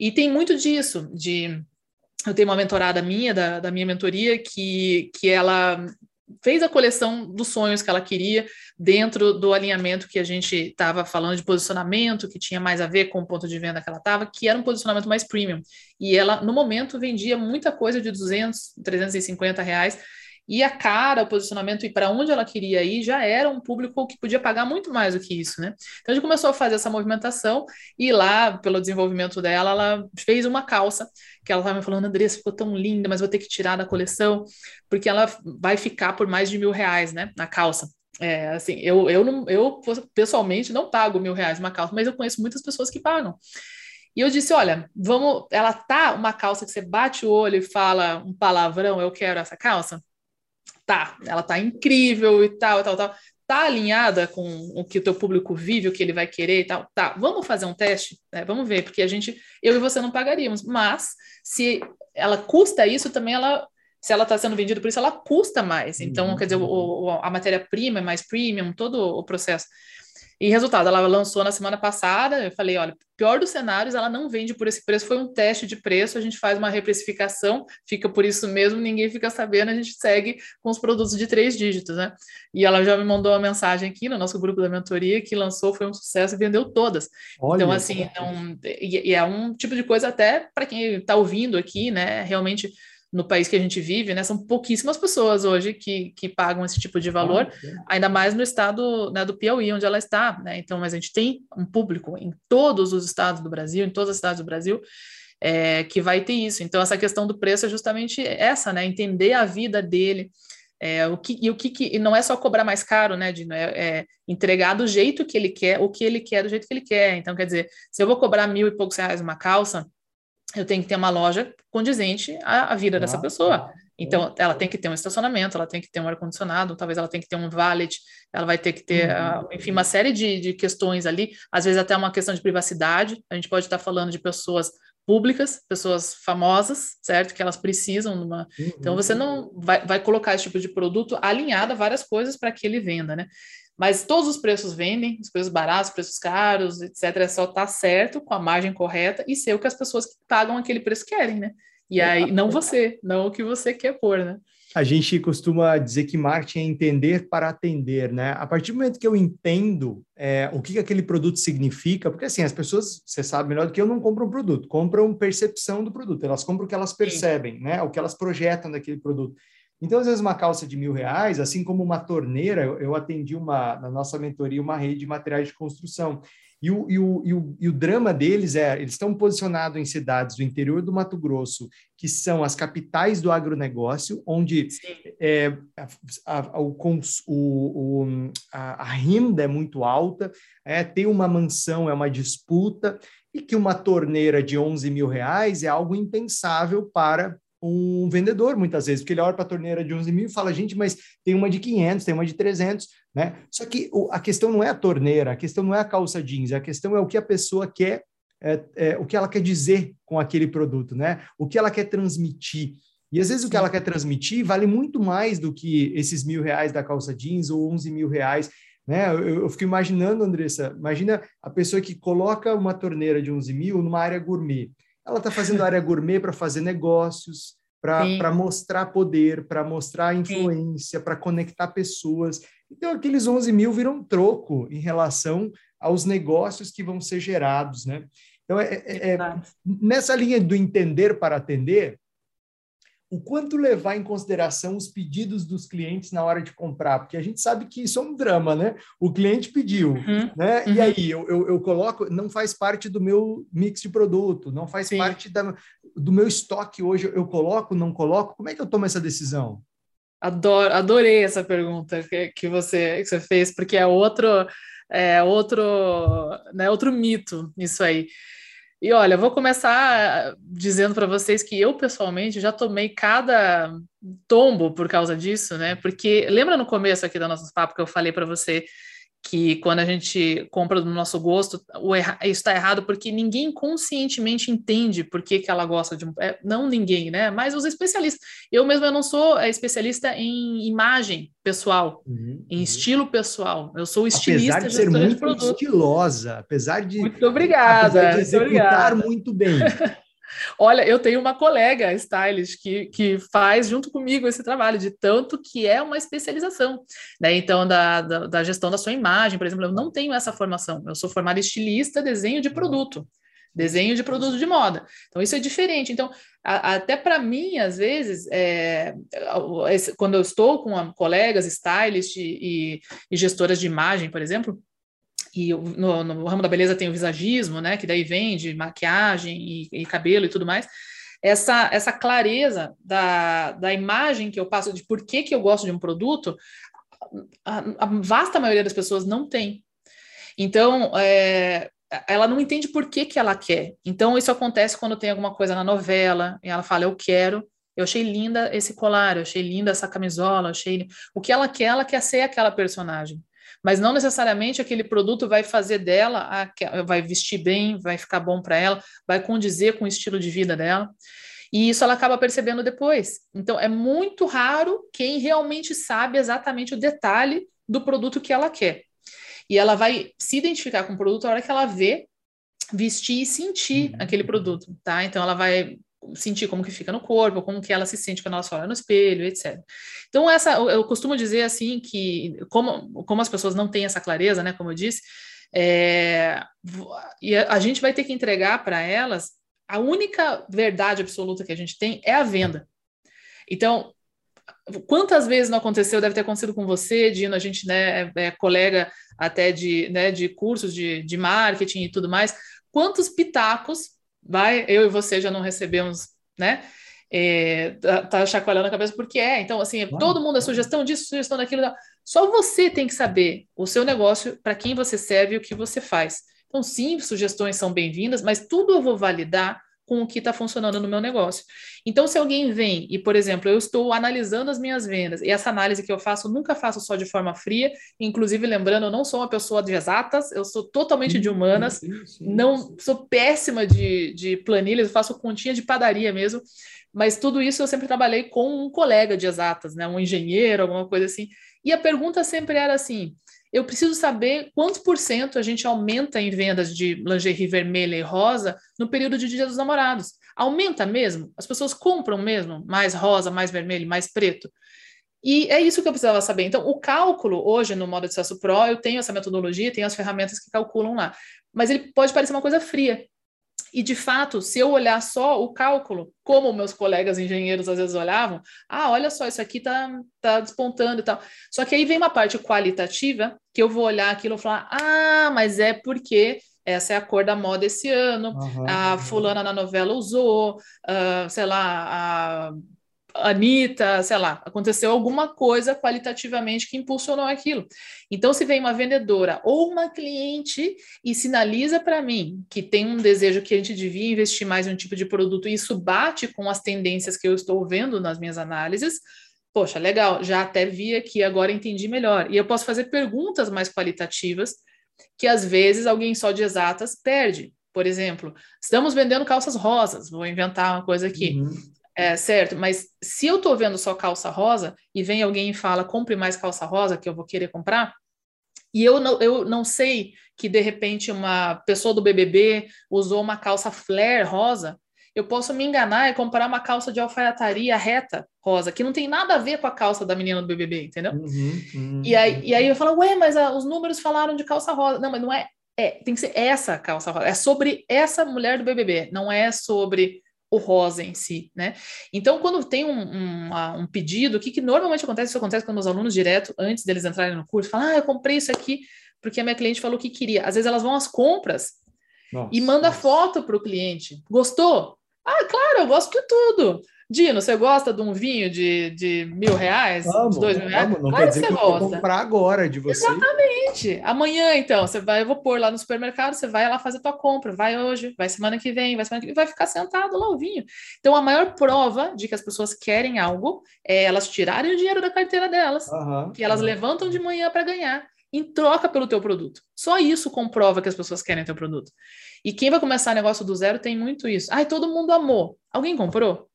E tem muito disso, de eu tenho uma mentorada minha, da, da minha mentoria, que, que ela fez a coleção dos sonhos que ela queria dentro do alinhamento que a gente estava falando de posicionamento, que tinha mais a ver com o ponto de venda que ela estava, que era um posicionamento mais premium. E ela, no momento, vendia muita coisa de 200, 350 reais, e a cara, o posicionamento e para onde ela queria ir já era um público que podia pagar muito mais do que isso, né? Então a gente começou a fazer essa movimentação e lá, pelo desenvolvimento dela, ela fez uma calça que ela estava me falando, Andressa, ficou tão linda, mas vou ter que tirar da coleção, porque ela vai ficar por mais de mil reais, né? Na calça. É, assim, eu, eu, não, eu pessoalmente não pago mil reais uma calça, mas eu conheço muitas pessoas que pagam. E eu disse: olha, vamos. Ela tá uma calça que você bate o olho e fala um palavrão, eu quero essa calça tá, ela tá incrível e tal, tal, tal. Tá alinhada com o que o teu público vive, o que ele vai querer e tal. Tá, vamos fazer um teste? Né? Vamos ver, porque a gente, eu e você não pagaríamos. Mas se ela custa isso, também ela se ela está sendo vendida por isso, ela custa mais. Então, uhum. quer dizer, o, o, a matéria-prima é mais premium, todo o processo. E resultado, ela lançou na semana passada. Eu falei: olha, pior dos cenários, ela não vende por esse preço. Foi um teste de preço, a gente faz uma reprecificação, fica por isso mesmo, ninguém fica sabendo, a gente segue com os produtos de três dígitos, né? E ela já me mandou uma mensagem aqui no nosso grupo da mentoria que lançou, foi um sucesso e vendeu todas. Olha, então, assim, então, e, e é um tipo de coisa até para quem está ouvindo aqui, né? Realmente no país que a gente vive, né, são pouquíssimas pessoas hoje que, que pagam esse tipo de valor, ainda mais no estado né, do Piauí, onde ela está, né, então, mas a gente tem um público em todos os estados do Brasil, em todas as cidades do Brasil, é, que vai ter isso, então essa questão do preço é justamente essa, né, entender a vida dele, é, o que, e o que, que e não é só cobrar mais caro, né, Dino? É, é, entregar do jeito que ele quer, o que ele quer do jeito que ele quer. Então, quer dizer, se eu vou cobrar mil e poucos reais uma calça, eu tenho que ter uma loja condizente à, à vida ah, dessa pessoa. Então, ela tem que ter um estacionamento, ela tem que ter um ar-condicionado, talvez ela tenha que ter um valet, ela vai ter que ter, uhum. enfim, uma série de, de questões ali, às vezes até uma questão de privacidade, a gente pode estar falando de pessoas públicas, pessoas famosas, certo? Que elas precisam de uma. Uhum. Então você não vai, vai colocar esse tipo de produto alinhado a várias coisas para que ele venda, né? Mas todos os preços vendem, os preços baratos, preços caros, etc. É só estar tá certo, com a margem correta e ser o que as pessoas que pagam aquele preço querem, né? E aí, não você, não o que você quer pôr, né? A gente costuma dizer que marketing é entender para atender, né? A partir do momento que eu entendo é, o que, que aquele produto significa, porque assim, as pessoas, você sabe melhor do que eu, não compram um produto, compram percepção do produto, elas compram o que elas percebem, Sim. né? O que elas projetam daquele produto. Então, às vezes, uma calça de mil reais, assim como uma torneira, eu, eu atendi uma, na nossa mentoria uma rede de materiais de construção. E o, e o, e o, e o drama deles é, eles estão posicionados em cidades do interior do Mato Grosso, que são as capitais do agronegócio, onde é, a, a, o, a, a, renda é muito alta, é, ter uma mansão é uma disputa, e que uma torneira de 11 mil reais é algo impensável para um vendedor, muitas vezes, porque ele olha para a torneira de 11 mil e fala, gente, mas tem uma de 500, tem uma de 300, né? Só que o, a questão não é a torneira, a questão não é a calça jeans, a questão é o que a pessoa quer, é, é, o que ela quer dizer com aquele produto, né? O que ela quer transmitir. E às vezes o que ela quer transmitir vale muito mais do que esses mil reais da calça jeans ou 11 mil reais. Né? Eu, eu fico imaginando, Andressa, imagina a pessoa que coloca uma torneira de 11 mil numa área gourmet. Ela está fazendo área gourmet para fazer negócios, para mostrar poder, para mostrar influência, para conectar pessoas. Então, aqueles 11 mil viram troco em relação aos negócios que vão ser gerados, né? Então, é, é, é nessa linha do entender para atender, o quanto levar em consideração os pedidos dos clientes na hora de comprar, porque a gente sabe que isso é um drama, né? O cliente pediu, uhum, né? Uhum. E aí eu, eu, eu, coloco, não faz parte do meu mix de produto, não faz Sim. parte da, do meu estoque hoje. Eu coloco, não coloco? Como é que eu tomo essa decisão? Adoro, adorei essa pergunta que, que, você, que você fez, porque é outro, é outro, né, outro mito isso aí. E olha, vou começar dizendo para vocês que eu pessoalmente já tomei cada tombo por causa disso, né? Porque lembra no começo aqui da nossa papo que eu falei para você que quando a gente compra do nosso gosto, erra, isso está errado porque ninguém conscientemente entende por que, que ela gosta de um. É, não ninguém, né? Mas os especialistas. Eu mesmo eu não sou é, especialista em imagem pessoal, uhum, em uhum. estilo pessoal. Eu sou estilista apesar de ser muito de estilosa, apesar de. Muito obrigada. Apesar de executar muito bem. <laughs> Olha, eu tenho uma colega stylist que, que faz junto comigo esse trabalho, de tanto que é uma especialização, né? Então, da, da, da gestão da sua imagem, por exemplo, eu não tenho essa formação, eu sou formada estilista, desenho de produto desenho de produto de moda. Então, isso é diferente. Então, a, até para mim, às vezes, é, quando eu estou com colegas, stylists e, e, gestoras de imagem, por exemplo, e no, no, ramo da beleza tem o visagismo, né, que daí vem de maquiagem e, e cabelo e tudo mais, essa, essa clareza da, da imagem que eu passo de por que, que eu gosto de um produto, a, a vasta maioria das pessoas não tem. Então, é, ela não entende por que, que ela quer. Então, isso acontece quando tem alguma coisa na novela e ela fala, eu quero, eu achei linda esse colar, eu achei linda essa camisola, achei... O que ela quer, ela quer ser aquela personagem mas não necessariamente aquele produto vai fazer dela, a, vai vestir bem, vai ficar bom para ela, vai condizer com o estilo de vida dela. E isso ela acaba percebendo depois. Então, é muito raro quem realmente sabe exatamente o detalhe do produto que ela quer. E ela vai se identificar com o produto na hora que ela vê, vestir e sentir uhum. aquele produto, tá? Então, ela vai sentir como que fica no corpo, como que ela se sente quando ela olha no espelho, etc. Então, essa, eu costumo dizer assim que, como, como as pessoas não têm essa clareza, né, como eu disse, é, e a, a gente vai ter que entregar para elas a única verdade absoluta que a gente tem é a venda. Então, quantas vezes não aconteceu, deve ter acontecido com você, Dino, a gente né, é, é colega até de, né, de cursos de, de marketing e tudo mais, quantos pitacos vai, eu e você já não recebemos, né? É, tá, tá, chacoalhando a cabeça porque é. Então, assim, todo mundo é sugestão disso, sugestão daquilo. Só você tem que saber o seu negócio, para quem você serve e o que você faz. Então, sim, sugestões são bem-vindas, mas tudo eu vou validar com o que está funcionando no meu negócio. Então, se alguém vem e, por exemplo, eu estou analisando as minhas vendas, e essa análise que eu faço, nunca faço só de forma fria, inclusive lembrando, eu não sou uma pessoa de exatas, eu sou totalmente de humanas, sim, sim, não sou péssima de, de planilhas, eu faço continha de padaria mesmo, mas tudo isso eu sempre trabalhei com um colega de exatas, né, um engenheiro, alguma coisa assim. E a pergunta sempre era assim: eu preciso saber quantos por cento a gente aumenta em vendas de lingerie vermelha e rosa no período de Dia dos Namorados. Aumenta mesmo? As pessoas compram mesmo mais rosa, mais vermelho, mais preto? E é isso que eu precisava saber. Então, o cálculo, hoje, no modo de acesso Pro, eu tenho essa metodologia, tenho as ferramentas que calculam lá. Mas ele pode parecer uma coisa fria. E, de fato, se eu olhar só o cálculo, como meus colegas engenheiros às vezes olhavam, ah, olha só, isso aqui tá, tá despontando e tal. Só que aí vem uma parte qualitativa, que eu vou olhar aquilo e falar, ah, mas é porque essa é a cor da moda esse ano, uhum. a fulana na novela usou, uh, sei lá, a Anitta, sei lá, aconteceu alguma coisa qualitativamente que impulsionou aquilo. Então, se vem uma vendedora ou uma cliente e sinaliza para mim que tem um desejo que a gente devia investir mais em um tipo de produto, e isso bate com as tendências que eu estou vendo nas minhas análises, poxa, legal, já até vi aqui, agora entendi melhor. E eu posso fazer perguntas mais qualitativas que às vezes alguém só de exatas perde. Por exemplo, estamos vendendo calças rosas, vou inventar uma coisa aqui. Uhum. É, certo, mas se eu estou vendo só calça rosa e vem alguém e fala compre mais calça rosa que eu vou querer comprar, e eu não, eu não sei que de repente uma pessoa do BBB usou uma calça flare rosa, eu posso me enganar e comprar uma calça de alfaiataria reta rosa, que não tem nada a ver com a calça da menina do BBB, entendeu? Uhum, uhum, e, aí, e aí eu falo, ué, mas a, os números falaram de calça rosa. Não, mas não é, é, tem que ser essa calça rosa, é sobre essa mulher do BBB, não é sobre o rosa em si, né? Então, quando tem um, um, um pedido, o que, que, normalmente acontece? Isso acontece com meus alunos direto, antes deles entrarem no curso, falam, ah, eu comprei isso aqui porque a minha cliente falou que queria. Às vezes elas vão às compras nossa, e manda nossa. foto para o cliente. Gostou? Ah, claro, eu gosto de tudo. Dino, você gosta de um vinho de, de mil reais? Amo, de dois mil reais? Amo. Não claro quer dizer que, você que eu vou comprar agora de você. Exatamente. Amanhã, então, você vai, eu vou pôr lá no supermercado, você vai lá fazer tua compra, vai hoje, vai semana que vem, vai semana que vem, vai ficar sentado lá o vinho. Então, a maior prova de que as pessoas querem algo é elas tirarem o dinheiro da carteira delas, uhum, que elas uhum. levantam de manhã para ganhar em troca pelo teu produto. Só isso comprova que as pessoas querem teu produto. E quem vai começar negócio do zero tem muito isso. Ai, todo mundo amou. Alguém comprou?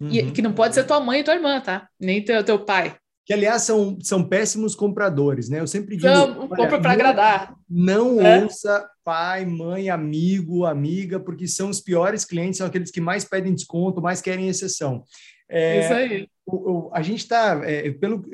Uhum. E, que não pode ser tua mãe e tua irmã, tá? Nem teu, teu pai. Que, aliás, são, são péssimos compradores, né? Eu sempre digo. Não, compra para agradar. Não é? ouça pai, mãe, amigo, amiga, porque são os piores clientes, são aqueles que mais pedem desconto, mais querem exceção. É, Isso aí. O, o, a gente está, é, pelo,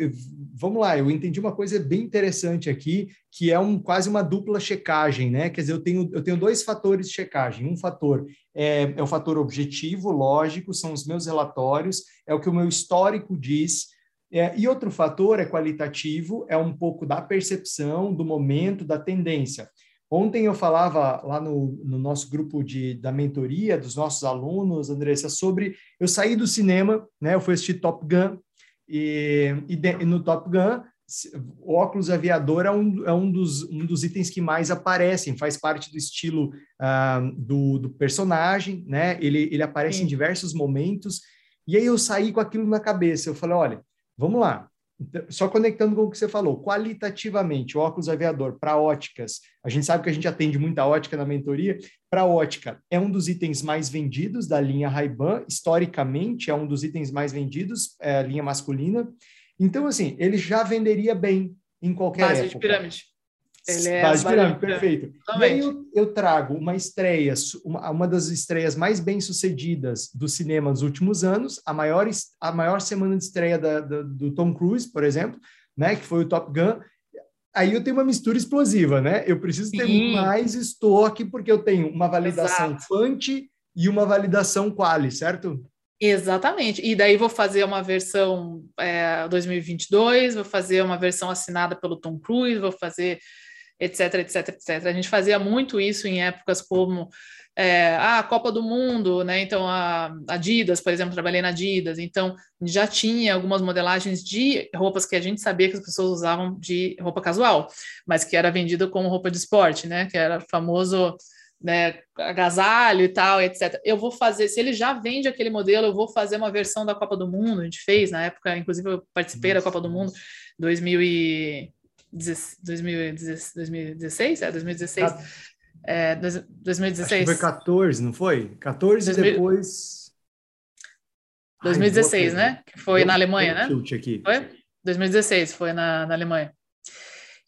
vamos lá, eu entendi uma coisa bem interessante aqui, que é um, quase uma dupla checagem, né? Quer dizer, eu tenho, eu tenho dois fatores de checagem. Um fator é, é o fator objetivo, lógico, são os meus relatórios, é o que o meu histórico diz. É, e outro fator é qualitativo, é um pouco da percepção, do momento, da tendência. Ontem eu falava lá no, no, nosso grupo de, da mentoria dos nossos alunos, Andressa, sobre eu saí do cinema, né? Eu fui assistir Top Gun e, e, de, e no Top Gun óculos aviador é um, é um, dos, um dos itens que mais aparecem, faz parte do estilo uh, do, do, personagem, né? Ele, ele aparece Sim. em diversos momentos. E aí eu saí com aquilo na cabeça. Eu falei, olha, vamos lá, então, só conectando com o que você falou, qualitativamente, o óculos aviador para óticas, a gente sabe que a gente atende muita ótica na mentoria, para ótica é um dos itens mais vendidos da linha Ray-Ban, historicamente é um dos itens mais vendidos, é a linha masculina. Então, assim, ele já venderia bem em qualquer Base época. de pirâmide. Ele é Base de pirâmide, perfeito. E aí eu, eu, trago uma estreia, uma, uma das estreias mais bem-sucedidas do cinema nos últimos anos, a maior, a maior semana de estreia da, da, do Tom Cruise, por exemplo, né, que foi o Top Gun. Aí eu tenho uma mistura explosiva, né? Eu preciso ter Sim. mais estoque, porque eu tenho uma validação Exato. quanti e uma validação quali, certo? Exatamente. E daí vou fazer uma versão é, 2022, vou fazer uma versão assinada pelo Tom Cruise, vou fazer etc, etc, etc. A gente fazia muito isso em épocas como é, a Copa do Mundo, né? Então a Adidas, por exemplo, trabalhei na Adidas, então já tinha algumas modelagens de roupas que a gente sabia que as pessoas usavam de roupa casual, mas que era vendida como roupa de esporte, né? Que era famoso né, agasalho e tal, etc. Eu vou fazer, se ele já vende aquele modelo, eu vou fazer uma versão da Copa do Mundo, a gente fez na época, inclusive eu participei da Copa do Mundo 2000 e 2016, é, 2016. É, 2016. Acho que foi 14, não foi? 14 e depois. 2016, Ai, né? Que foi na Alemanha, né? Aqui. Foi? 2016, foi na, na Alemanha.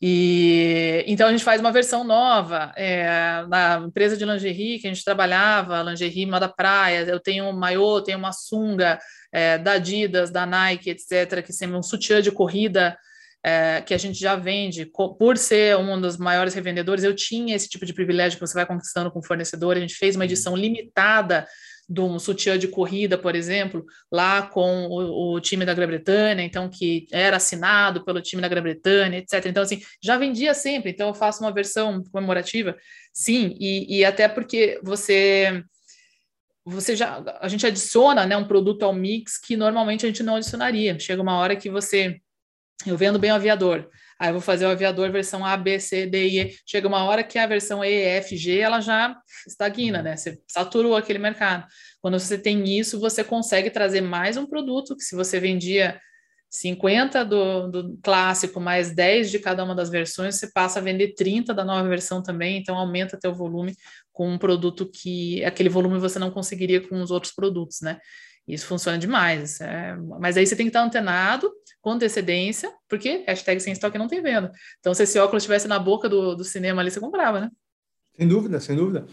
E então a gente faz uma versão nova é, na empresa de lingerie que a gente trabalhava, lingerie moda praia. Eu tenho um maiô, tenho uma sunga é, da Adidas, da Nike, etc., que sempre um sutiã de corrida é, que a gente já vende. Por ser um dos maiores revendedores, eu tinha esse tipo de privilégio que você vai conquistando com o fornecedor. A gente fez uma edição limitada de um sutiã de corrida, por exemplo, lá com o, o time da Grã-Bretanha, então que era assinado pelo time da Grã-Bretanha, etc. Então, assim, já vendia sempre, então eu faço uma versão comemorativa, sim, e, e até porque você você já a gente adiciona né, um produto ao mix que normalmente a gente não adicionaria. Chega uma hora que você eu vendo bem o aviador. Aí eu vou fazer o aviador versão A, B, C, D, E. Chega uma hora que a versão E, F, G, ela já estagna, né? Você saturou aquele mercado. Quando você tem isso, você consegue trazer mais um produto que se você vendia 50 do, do clássico mais 10 de cada uma das versões, você passa a vender 30 da nova versão também, então aumenta teu volume com um produto que aquele volume você não conseguiria com os outros produtos, né? Isso funciona demais. É... Mas aí você tem que estar antenado com antecedência, porque hashtag sem estoque não tem venda. Então, se esse óculos estivesse na boca do, do cinema ali, você comprava, né? Sem dúvida, sem dúvida.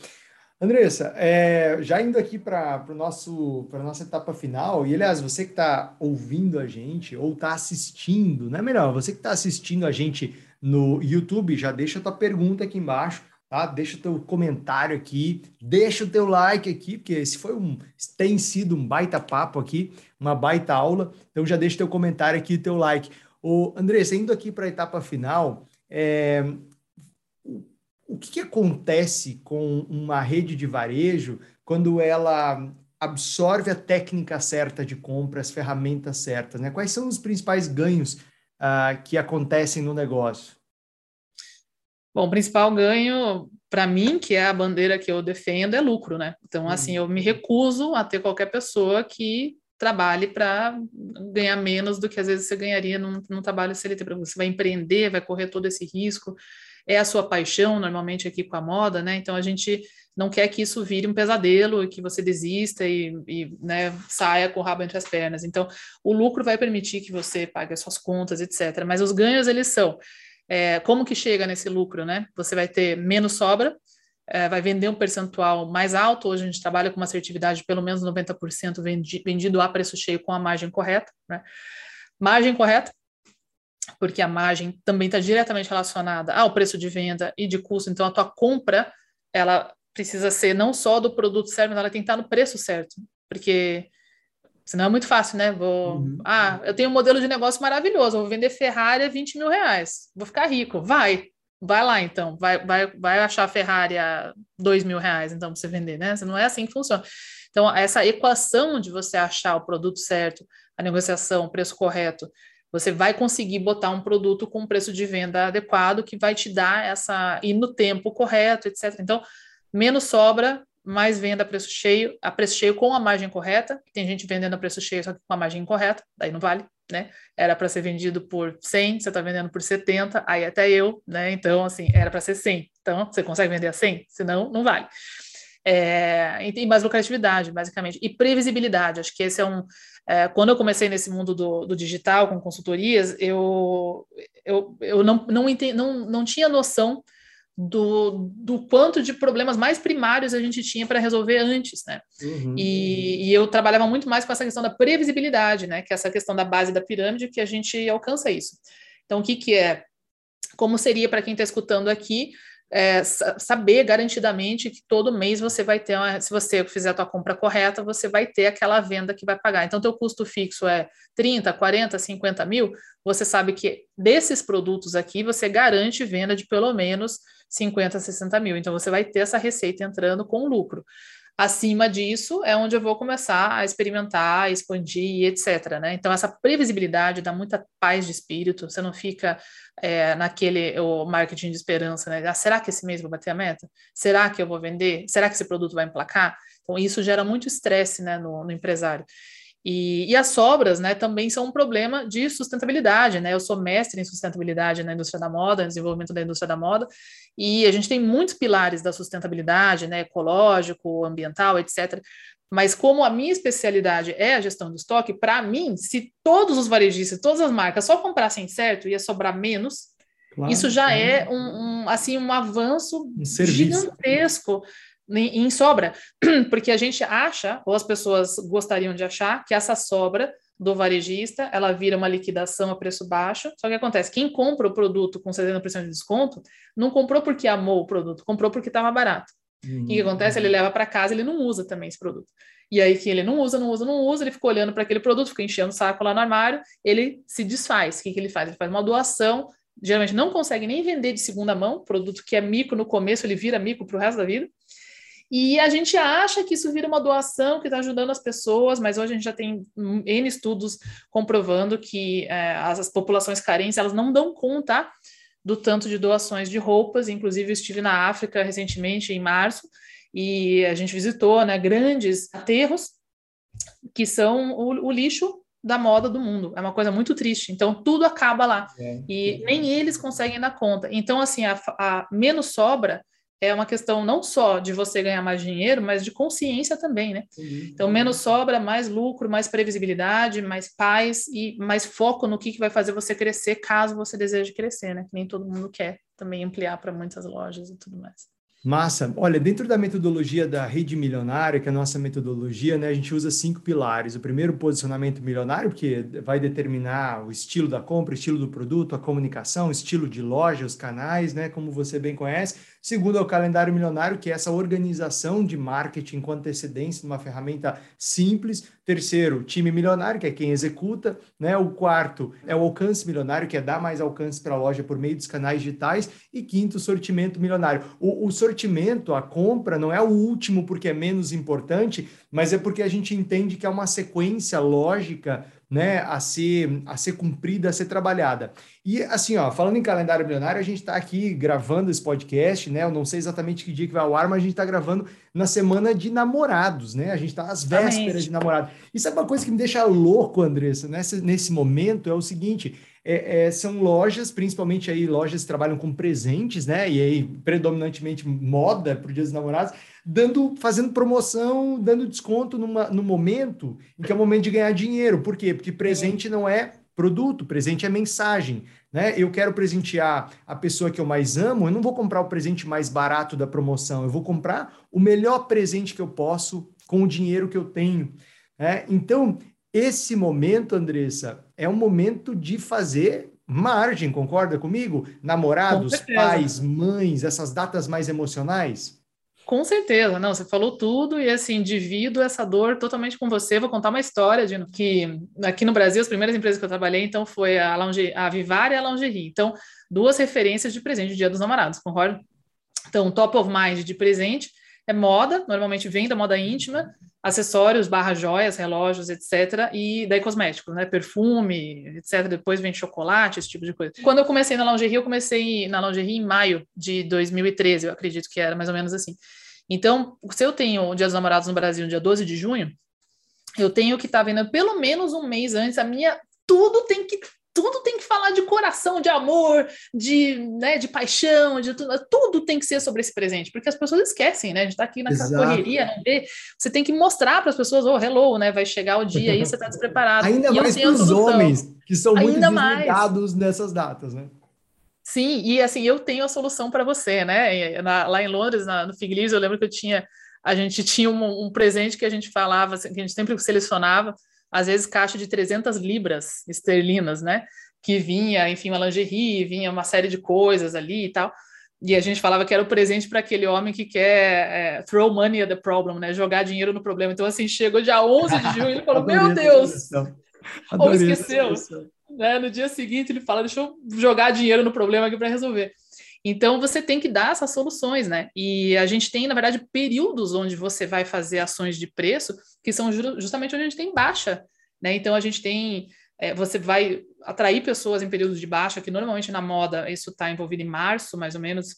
Andressa, é, já indo aqui para a nossa etapa final, e aliás, você que está ouvindo a gente ou está assistindo, não é melhor, você que está assistindo a gente no YouTube, já deixa a tua pergunta aqui embaixo tá? Deixa o teu comentário aqui, deixa o teu like aqui, porque esse foi um, tem sido um baita papo aqui, uma baita aula. Então já deixa teu comentário aqui, teu like. O Andressa, indo aqui para a etapa final, é, o que, que acontece com uma rede de varejo quando ela absorve a técnica certa de compra, as ferramentas certas, né? Quais são os principais ganhos uh, que acontecem no negócio? Bom, o principal ganho para mim, que é a bandeira que eu defendo, é lucro, né? Então, assim, eu me recuso a ter qualquer pessoa que trabalhe para ganhar menos do que às vezes você ganharia num, num trabalho CLT. Você vai empreender, vai correr todo esse risco, é a sua paixão, normalmente aqui com a moda, né? Então, a gente não quer que isso vire um pesadelo e que você desista e, e né, saia com o rabo entre as pernas. Então, o lucro vai permitir que você pague as suas contas, etc. Mas os ganhos, eles são é, como que chega nesse lucro, né? Você vai ter menos sobra, é, vai vender um percentual mais alto. Hoje a gente trabalha com uma assertividade de pelo menos 90% vendi, vendido a preço cheio com a margem correta. Né? Margem correta, porque a margem também está diretamente relacionada ao preço de venda e de custo. Então, a tua compra, ela precisa ser não só do produto certo, mas ela tem que estar no preço certo. Porque Senão é muito fácil, né? Vou. Uhum. Ah, eu tenho um modelo de negócio maravilhoso, vou vender Ferrari a 20 mil reais. Vou ficar rico. Vai. Vai lá, então. Vai, vai, vai achar a Ferrari a 2 mil reais, então, para você vender, né? Não é assim que funciona. Então, essa equação de você achar o produto certo, a negociação, o preço correto, você vai conseguir botar um produto com um preço de venda adequado que vai te dar essa. e no tempo correto, etc. Então, menos sobra, mais venda a preço cheio, a preço cheio com a margem correta. Tem gente vendendo a preço cheio só que com a margem incorreta, daí não vale, né? Era para ser vendido por 100, você está vendendo por 70, aí até eu, né? Então, assim, era para ser 100. Então, você consegue vender a 100? Senão, não vale. É, e mais lucratividade, basicamente, e previsibilidade. Acho que esse é um. É, quando eu comecei nesse mundo do, do digital, com consultorias, eu, eu, eu não, não, entendi, não, não tinha noção do, do quanto de problemas mais primários a gente tinha para resolver antes, né? Uhum. E, e, eu trabalhava muito mais com essa questão da previsibilidade, né? Que é essa questão da base da pirâmide que a gente alcança isso. Então, o que, que é? Como seria para quem está escutando aqui é, saber garantidamente que todo mês você vai ter, uma, se você fizer a tua compra correta, você vai ter aquela venda que vai pagar. Então, teu custo fixo é 30, 40, 50 mil, você sabe que desses produtos aqui, você garante venda de pelo menos 50, 60 mil. Então, você vai ter essa receita entrando com lucro. Acima disso é onde eu vou começar a experimentar, expandir, etc. Né? Então, essa previsibilidade dá muita paz de espírito, você não fica é, naquele o marketing de esperança, né? Ah, será que esse mês vou bater a meta? Será que eu vou vender? Será que esse produto vai emplacar? Então, isso gera muito estresse né, no, no empresário. E, e, as sobras, né, também são um problema de sustentabilidade, né? Eu sou mestre em sustentabilidade na indústria da moda, desenvolvimento da indústria da moda, e a gente tem muitos pilares da sustentabilidade, né, ecológico, ambiental, etc. Mas como a minha especialidade é a gestão do estoque, para mim, se todos os varejistas, todas as marcas só comprassem certo, ia sobrar menos. Claro, isso já é um, um, assim um avanço um gigantesco em, sobra, <clears throat> porque a gente acha, ou as pessoas gostariam de achar, que essa sobra do varejista, ela vira uma liquidação a preço baixo. Só que acontece, quem compra o produto com 70% de desconto, não comprou porque amou o produto, comprou porque estava barato. Uhum. O que acontece? Ele leva para casa, ele não usa também esse produto. E aí que ele não usa, não usa, não usa, ele fica olhando para aquele produto, fica enchendo o saco lá no armário, ele se desfaz. O que, que ele faz? Ele faz uma doação, geralmente não consegue nem vender de segunda mão, produto que é mico no começo, ele vira mico para o resto da vida. E a gente acha que isso vira uma doação que está ajudando as pessoas, mas hoje a gente já tem N estudos comprovando que é, as, as, populações carentes elas não dão conta do tanto de doações de roupas. Inclusive, eu estive na África recentemente, em março, e a gente visitou né, grandes aterros que são o, o lixo da moda do mundo. É uma coisa muito triste. Então, tudo acaba lá. É, e é. nem eles conseguem dar conta. Então, assim, a, a menos sobra é uma questão não só de você ganhar mais dinheiro, mas de consciência também, né? Uhum. Então, menos sobra, mais lucro, mais previsibilidade, mais paz e mais foco no que, que vai fazer você crescer, caso você deseje crescer, né? Que nem todo mundo quer também ampliar para muitas lojas e tudo mais. Massa. Olha, dentro da metodologia da rede milionária, que é a nossa metodologia, né, a gente usa cinco pilares. O primeiro, posicionamento milionário, porque vai determinar o estilo da compra, o estilo do produto, a comunicação, o estilo de loja, os canais, né, como você bem conhece. Segundo é o calendário milionário, que é essa organização de marketing com antecedência, uma ferramenta simples. Terceiro, time milionário, que é quem executa. Né? O quarto é o alcance milionário, que é dar mais alcance para a loja por meio dos canais digitais. E quinto, sortimento milionário. O, o sortimento, a compra, não é o último porque é menos importante, mas é porque a gente entende que é uma sequência lógica né, a ser a ser cumprida, a ser trabalhada. E assim, ó, falando em calendário milionário, a gente está aqui gravando esse podcast, né? Eu não sei exatamente que dia que vai ao ar, mas a gente está gravando na semana de namorados, né? A gente está às vésperas de namorado. Isso é uma coisa que me deixa louco, Andressa, nesse, nesse momento, é o seguinte. É, é, são lojas, principalmente aí lojas que trabalham com presentes, né? E aí, predominantemente moda para o Dia dos Namorados, dando, fazendo promoção, dando desconto numa, no momento em que é o momento de ganhar dinheiro. Por quê? Porque presente não é produto, presente é mensagem. Né? Eu quero presentear a pessoa que eu mais amo, eu não vou comprar o presente mais barato da promoção, eu vou comprar o melhor presente que eu posso com o dinheiro que eu tenho. Né? Então, esse momento, Andressa, é um momento de fazer margem, concorda comigo? Namorados, pais, mães, essas datas mais emocionais? Com certeza, não, você falou tudo e assim, divido essa dor totalmente com você. Vou contar uma história de que aqui no Brasil, as primeiras empresas que eu trabalhei, então, foi a, Lingerie, a Vivar e a Lingerie. Então, duas referências de presente de Dia dos Namorados, concorda? Então, top of mind de presente é moda, normalmente vem da moda íntima, acessórios, barra joias, relógios, etc. E daí cosméticos, né? Perfume, etc. Depois vem chocolate, esse tipo de coisa. Quando eu comecei na lingerie, eu comecei na lingerie em maio de 2013, eu acredito que era mais ou menos assim. Então, se eu tenho o Dia dos Namorados no Brasil, no dia 12 de junho, eu tenho que estar tá vendo pelo menos um mês antes a minha. Tudo tem que tudo tem que falar de coração, de amor, de, né, de paixão, de tudo, tudo tem que ser sobre esse presente, porque as pessoas esquecem, né? A gente está aqui naquela Exato. correria, não vê? Você tem que mostrar para as pessoas, oh, hello, né? Vai chegar o dia aí, você está despreparado. <laughs> Ainda e mais para os homens, que são muito Ainda desligados mais. nessas datas, né? Sim, e assim, eu tenho a solução para você, né? Na, lá em Londres, na, no Fig eu lembro que eu tinha, a gente <laughs> tinha um, um presente que a gente falava, assim, que a gente sempre selecionava, às vezes caixa de 300 libras esterlinas, né? Que vinha, enfim, uma lingerie, vinha uma série de coisas ali e tal. E a gente falava que era o presente para aquele homem que quer é, throw money at the problem, né? Jogar dinheiro no problema. Então, assim, chegou dia 11 de junho e ele falou: <laughs> Meu Deus! Ou esqueceu. Né? No dia seguinte, ele fala: Deixa eu jogar dinheiro no problema aqui para resolver. Então você tem que dar essas soluções, né? E a gente tem, na verdade, períodos onde você vai fazer ações de preço que são justamente onde a gente tem baixa, né? Então a gente tem, é, você vai atrair pessoas em períodos de baixa, que normalmente na moda isso está envolvido em março, mais ou menos.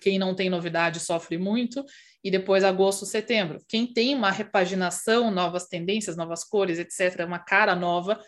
Quem não tem novidade sofre muito, e depois agosto, setembro. Quem tem uma repaginação, novas tendências, novas cores, etc., uma cara nova,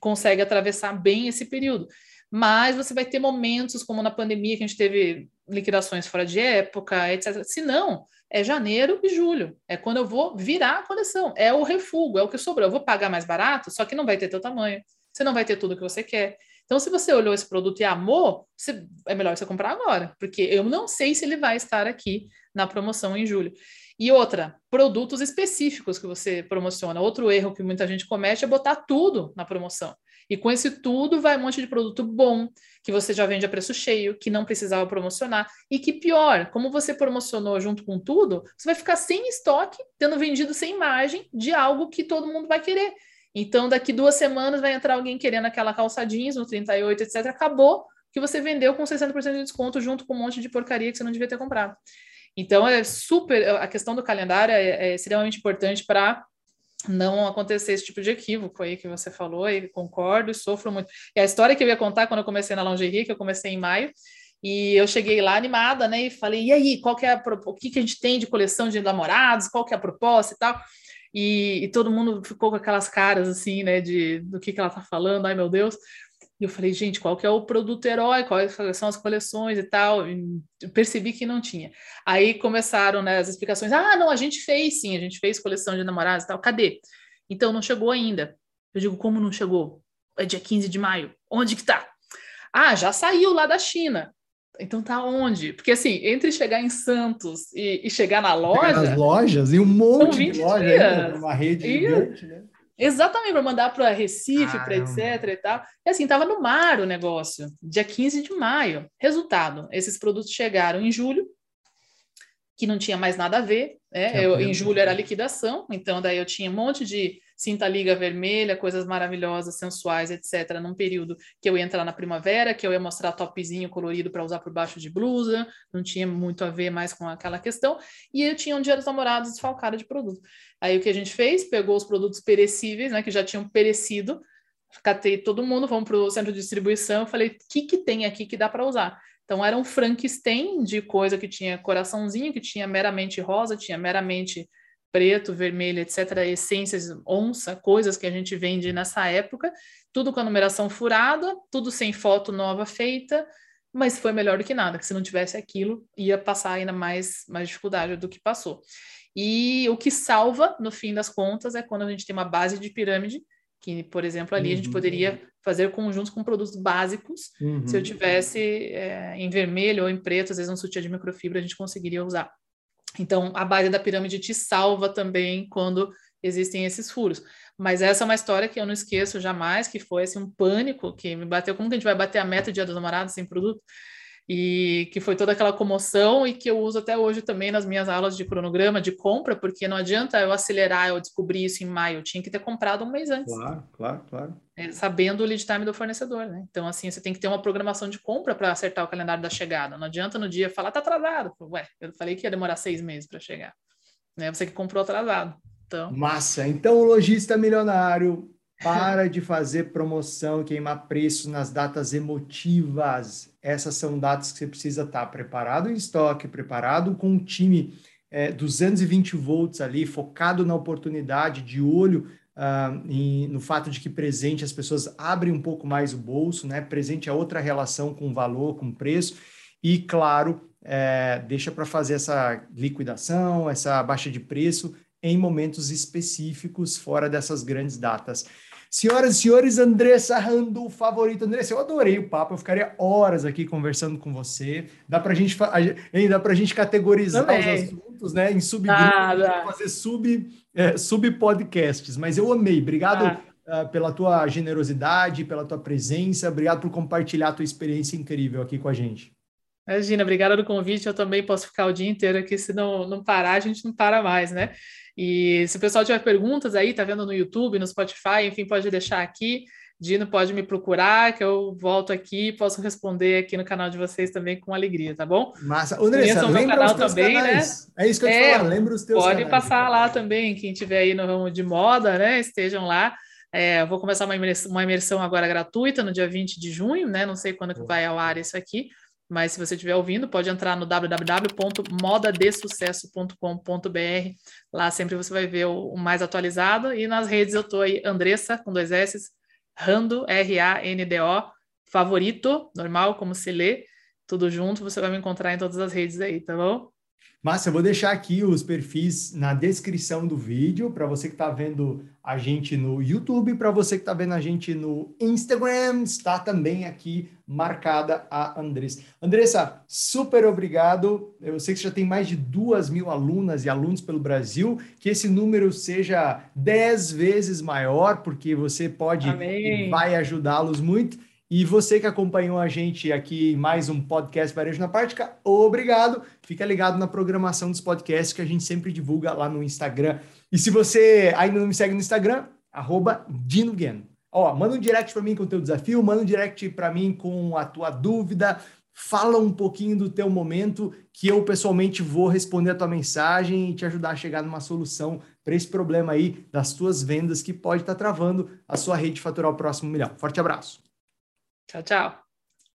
consegue atravessar bem esse período mas você vai ter momentos como na pandemia que a gente teve liquidações fora de época, etc. Se não, é janeiro e julho. É quando eu vou virar a coleção. É o refugo, é o que sobrou. Eu vou pagar mais barato, só que não vai ter teu tamanho. Você não vai ter tudo que você quer. Então, se você olhou esse produto e amou, você, é melhor você comprar agora, porque eu não sei se ele vai estar aqui na promoção em julho. E outra, produtos específicos que você promociona. Outro erro que muita gente comete é botar tudo na promoção. E com esse tudo vai um monte de produto bom, que você já vende a preço cheio, que não precisava promocionar. E que pior, como você promocionou junto com tudo, você vai ficar sem estoque, tendo vendido sem margem de algo que todo mundo vai querer. Então, daqui duas semanas vai entrar alguém querendo aquela calça jeans no 38, etc. Acabou que você vendeu com 60% de desconto junto com um monte de porcaria que você não devia ter comprado. Então, é super. A questão do calendário é, é extremamente importante para não acontecer esse tipo de equívoco aí que você falou, e concordo e sofro muito. E a história que eu ia contar quando eu comecei na lingerie, que eu comecei em maio, e eu cheguei lá animada, né, e falei, e aí, qual que é a, o que, que a gente tem de coleção de namorados, qual que é a proposta e tal, e, e todo mundo ficou com aquelas caras, assim, né, de do que, que ela tá falando, ai meu Deus, e eu falei, gente, qual que é o produto herói, quais são as coleções e tal. E percebi que não tinha. Aí começaram né, as explicações. Ah, não, a gente fez sim, a gente fez coleção de namorados e tal. Cadê? Então não chegou ainda. Eu digo, como não chegou? É dia 15 de maio. Onde que tá? Ah, já saiu lá da China. Então tá onde? Porque assim, entre chegar em Santos e, e chegar na loja. Nas lojas, e um monte de lojas, uma rede e, gigante, né? Exatamente, para mandar para Recife, para etc e tal. E assim, estava no mar o negócio, dia 15 de maio. Resultado, esses produtos chegaram em julho, que não tinha mais nada a ver. Né? Eu, em julho era liquidação, então daí eu tinha um monte de cinta liga vermelha, coisas maravilhosas, sensuais, etc., num período que eu ia entrar na primavera, que eu ia mostrar topzinho colorido para usar por baixo de blusa, não tinha muito a ver mais com aquela questão, e eu tinha um dia dos namorados desfalcado de produto. Aí o que a gente fez? Pegou os produtos perecíveis, né, que já tinham perecido, catei todo mundo, vamos para o centro de distribuição, falei, o que, que tem aqui que dá para usar? Então era um Frankenstein de coisa que tinha coraçãozinho, que tinha meramente rosa, tinha meramente preto, vermelho, etc., essências onça, coisas que a gente vende nessa época, tudo com a numeração furada, tudo sem foto nova feita, mas foi melhor do que nada, que se não tivesse aquilo, ia passar ainda mais, mais dificuldade do que passou. E o que salva, no fim das contas, é quando a gente tem uma base de pirâmide, que, por exemplo, ali uhum. a gente uhum. poderia fazer conjuntos com produtos básicos. Uhum. Se eu tivesse é, em vermelho ou em preto, às vezes um sutiã de microfibra, a gente conseguiria usar. Então, a base da pirâmide te salva também quando existem esses furos. Mas essa é uma história que eu não esqueço jamais, que foi assim, um pânico que me bateu. Como que a gente vai bater a meta Dia dos Namorados sem produto? E que foi toda aquela comoção e que eu uso até hoje também nas minhas aulas de cronograma de compra, porque não adianta eu acelerar, eu descobrir isso em maio, eu tinha que ter comprado um mês antes. Claro, claro, claro. É, sabendo o lead time do fornecedor, né? Então, assim, você tem que ter uma programação de compra para acertar o calendário da chegada. Não adianta no dia falar, tá atrasado. Ué, eu falei que ia demorar seis meses para chegar. Né? Você que comprou atrasado. Então... Massa. Então, o lojista milionário para de fazer promoção, queimar preço nas datas emotivas. Essas são datas que você precisa estar preparado em estoque, preparado com um time é, 220 volts ali, focado na oportunidade, de olho uh, em, no fato de que presente as pessoas abrem um pouco mais o bolso, né? Presente é outra relação com valor, com preço. E, claro, é, deixa para fazer essa liquidação, essa baixa de preço em momentos específicos, fora dessas grandes datas. Senhoras e senhores, Andressa Rando, favorito. Andressa, eu adorei o papo, eu ficaria horas aqui conversando com você. Dá pra gente, dá pra gente categorizar Também. os assuntos, né, em subgrupos, ah, fazer sub, é, sub-podcasts. Mas eu amei. Obrigado ah. uh, pela tua generosidade, pela tua presença. Obrigado por compartilhar a tua experiência incrível aqui com a gente. Imagina, obrigada do convite. Eu também posso ficar o dia inteiro aqui. Se não, não parar, a gente não para mais, né? E se o pessoal tiver perguntas aí, tá vendo no YouTube, no Spotify, enfim, pode deixar aqui. Dino pode me procurar, que eu volto aqui e posso responder aqui no canal de vocês também com alegria, tá bom? Massa. Andressa, lembra canal também, né? canais. né? É isso que eu te é, falar, lembra os teus Pode canais, passar lá também, quem tiver aí no ramo de moda, né? Estejam lá. É, vou começar uma imersão, uma imersão agora gratuita no dia 20 de junho, né? Não sei quando que vai ao ar isso aqui, mas se você estiver ouvindo, pode entrar no www.modadesucesso.com.br. Lá sempre você vai ver o, o, mais atualizado. E nas redes eu estou aí, Andressa, com dois S, Rando, R-A-N-D-O, favorito, normal, como se lê, tudo junto, você vai me encontrar em todas as redes aí, tá bom? Massa, eu vou deixar aqui os perfis na descrição do vídeo para você que está vendo a gente no YouTube, para você que está vendo a gente no Instagram, está também aqui marcada a Andressa. Andressa, super obrigado. Eu sei que você já tem mais de duas mil alunas e alunos pelo Brasil, que esse número seja dez vezes maior, porque você pode Amém. e vai ajudá-los muito. E você que acompanhou a gente aqui em mais um podcast Varejo na Prática, obrigado. Fica ligado na programação dos podcasts que a gente sempre divulga lá no Instagram. E se você ainda não me segue no Instagram, arroba DinoGueno. Ó, manda um direct para mim com o teu desafio, manda um direct para mim com a tua dúvida, fala um pouquinho do teu momento que eu pessoalmente vou responder a tua mensagem e te ajudar a chegar numa solução para esse problema aí das tuas vendas que pode estar tá travando a sua rede de faturar o próximo milhão. Forte abraço. Tchau, tchau.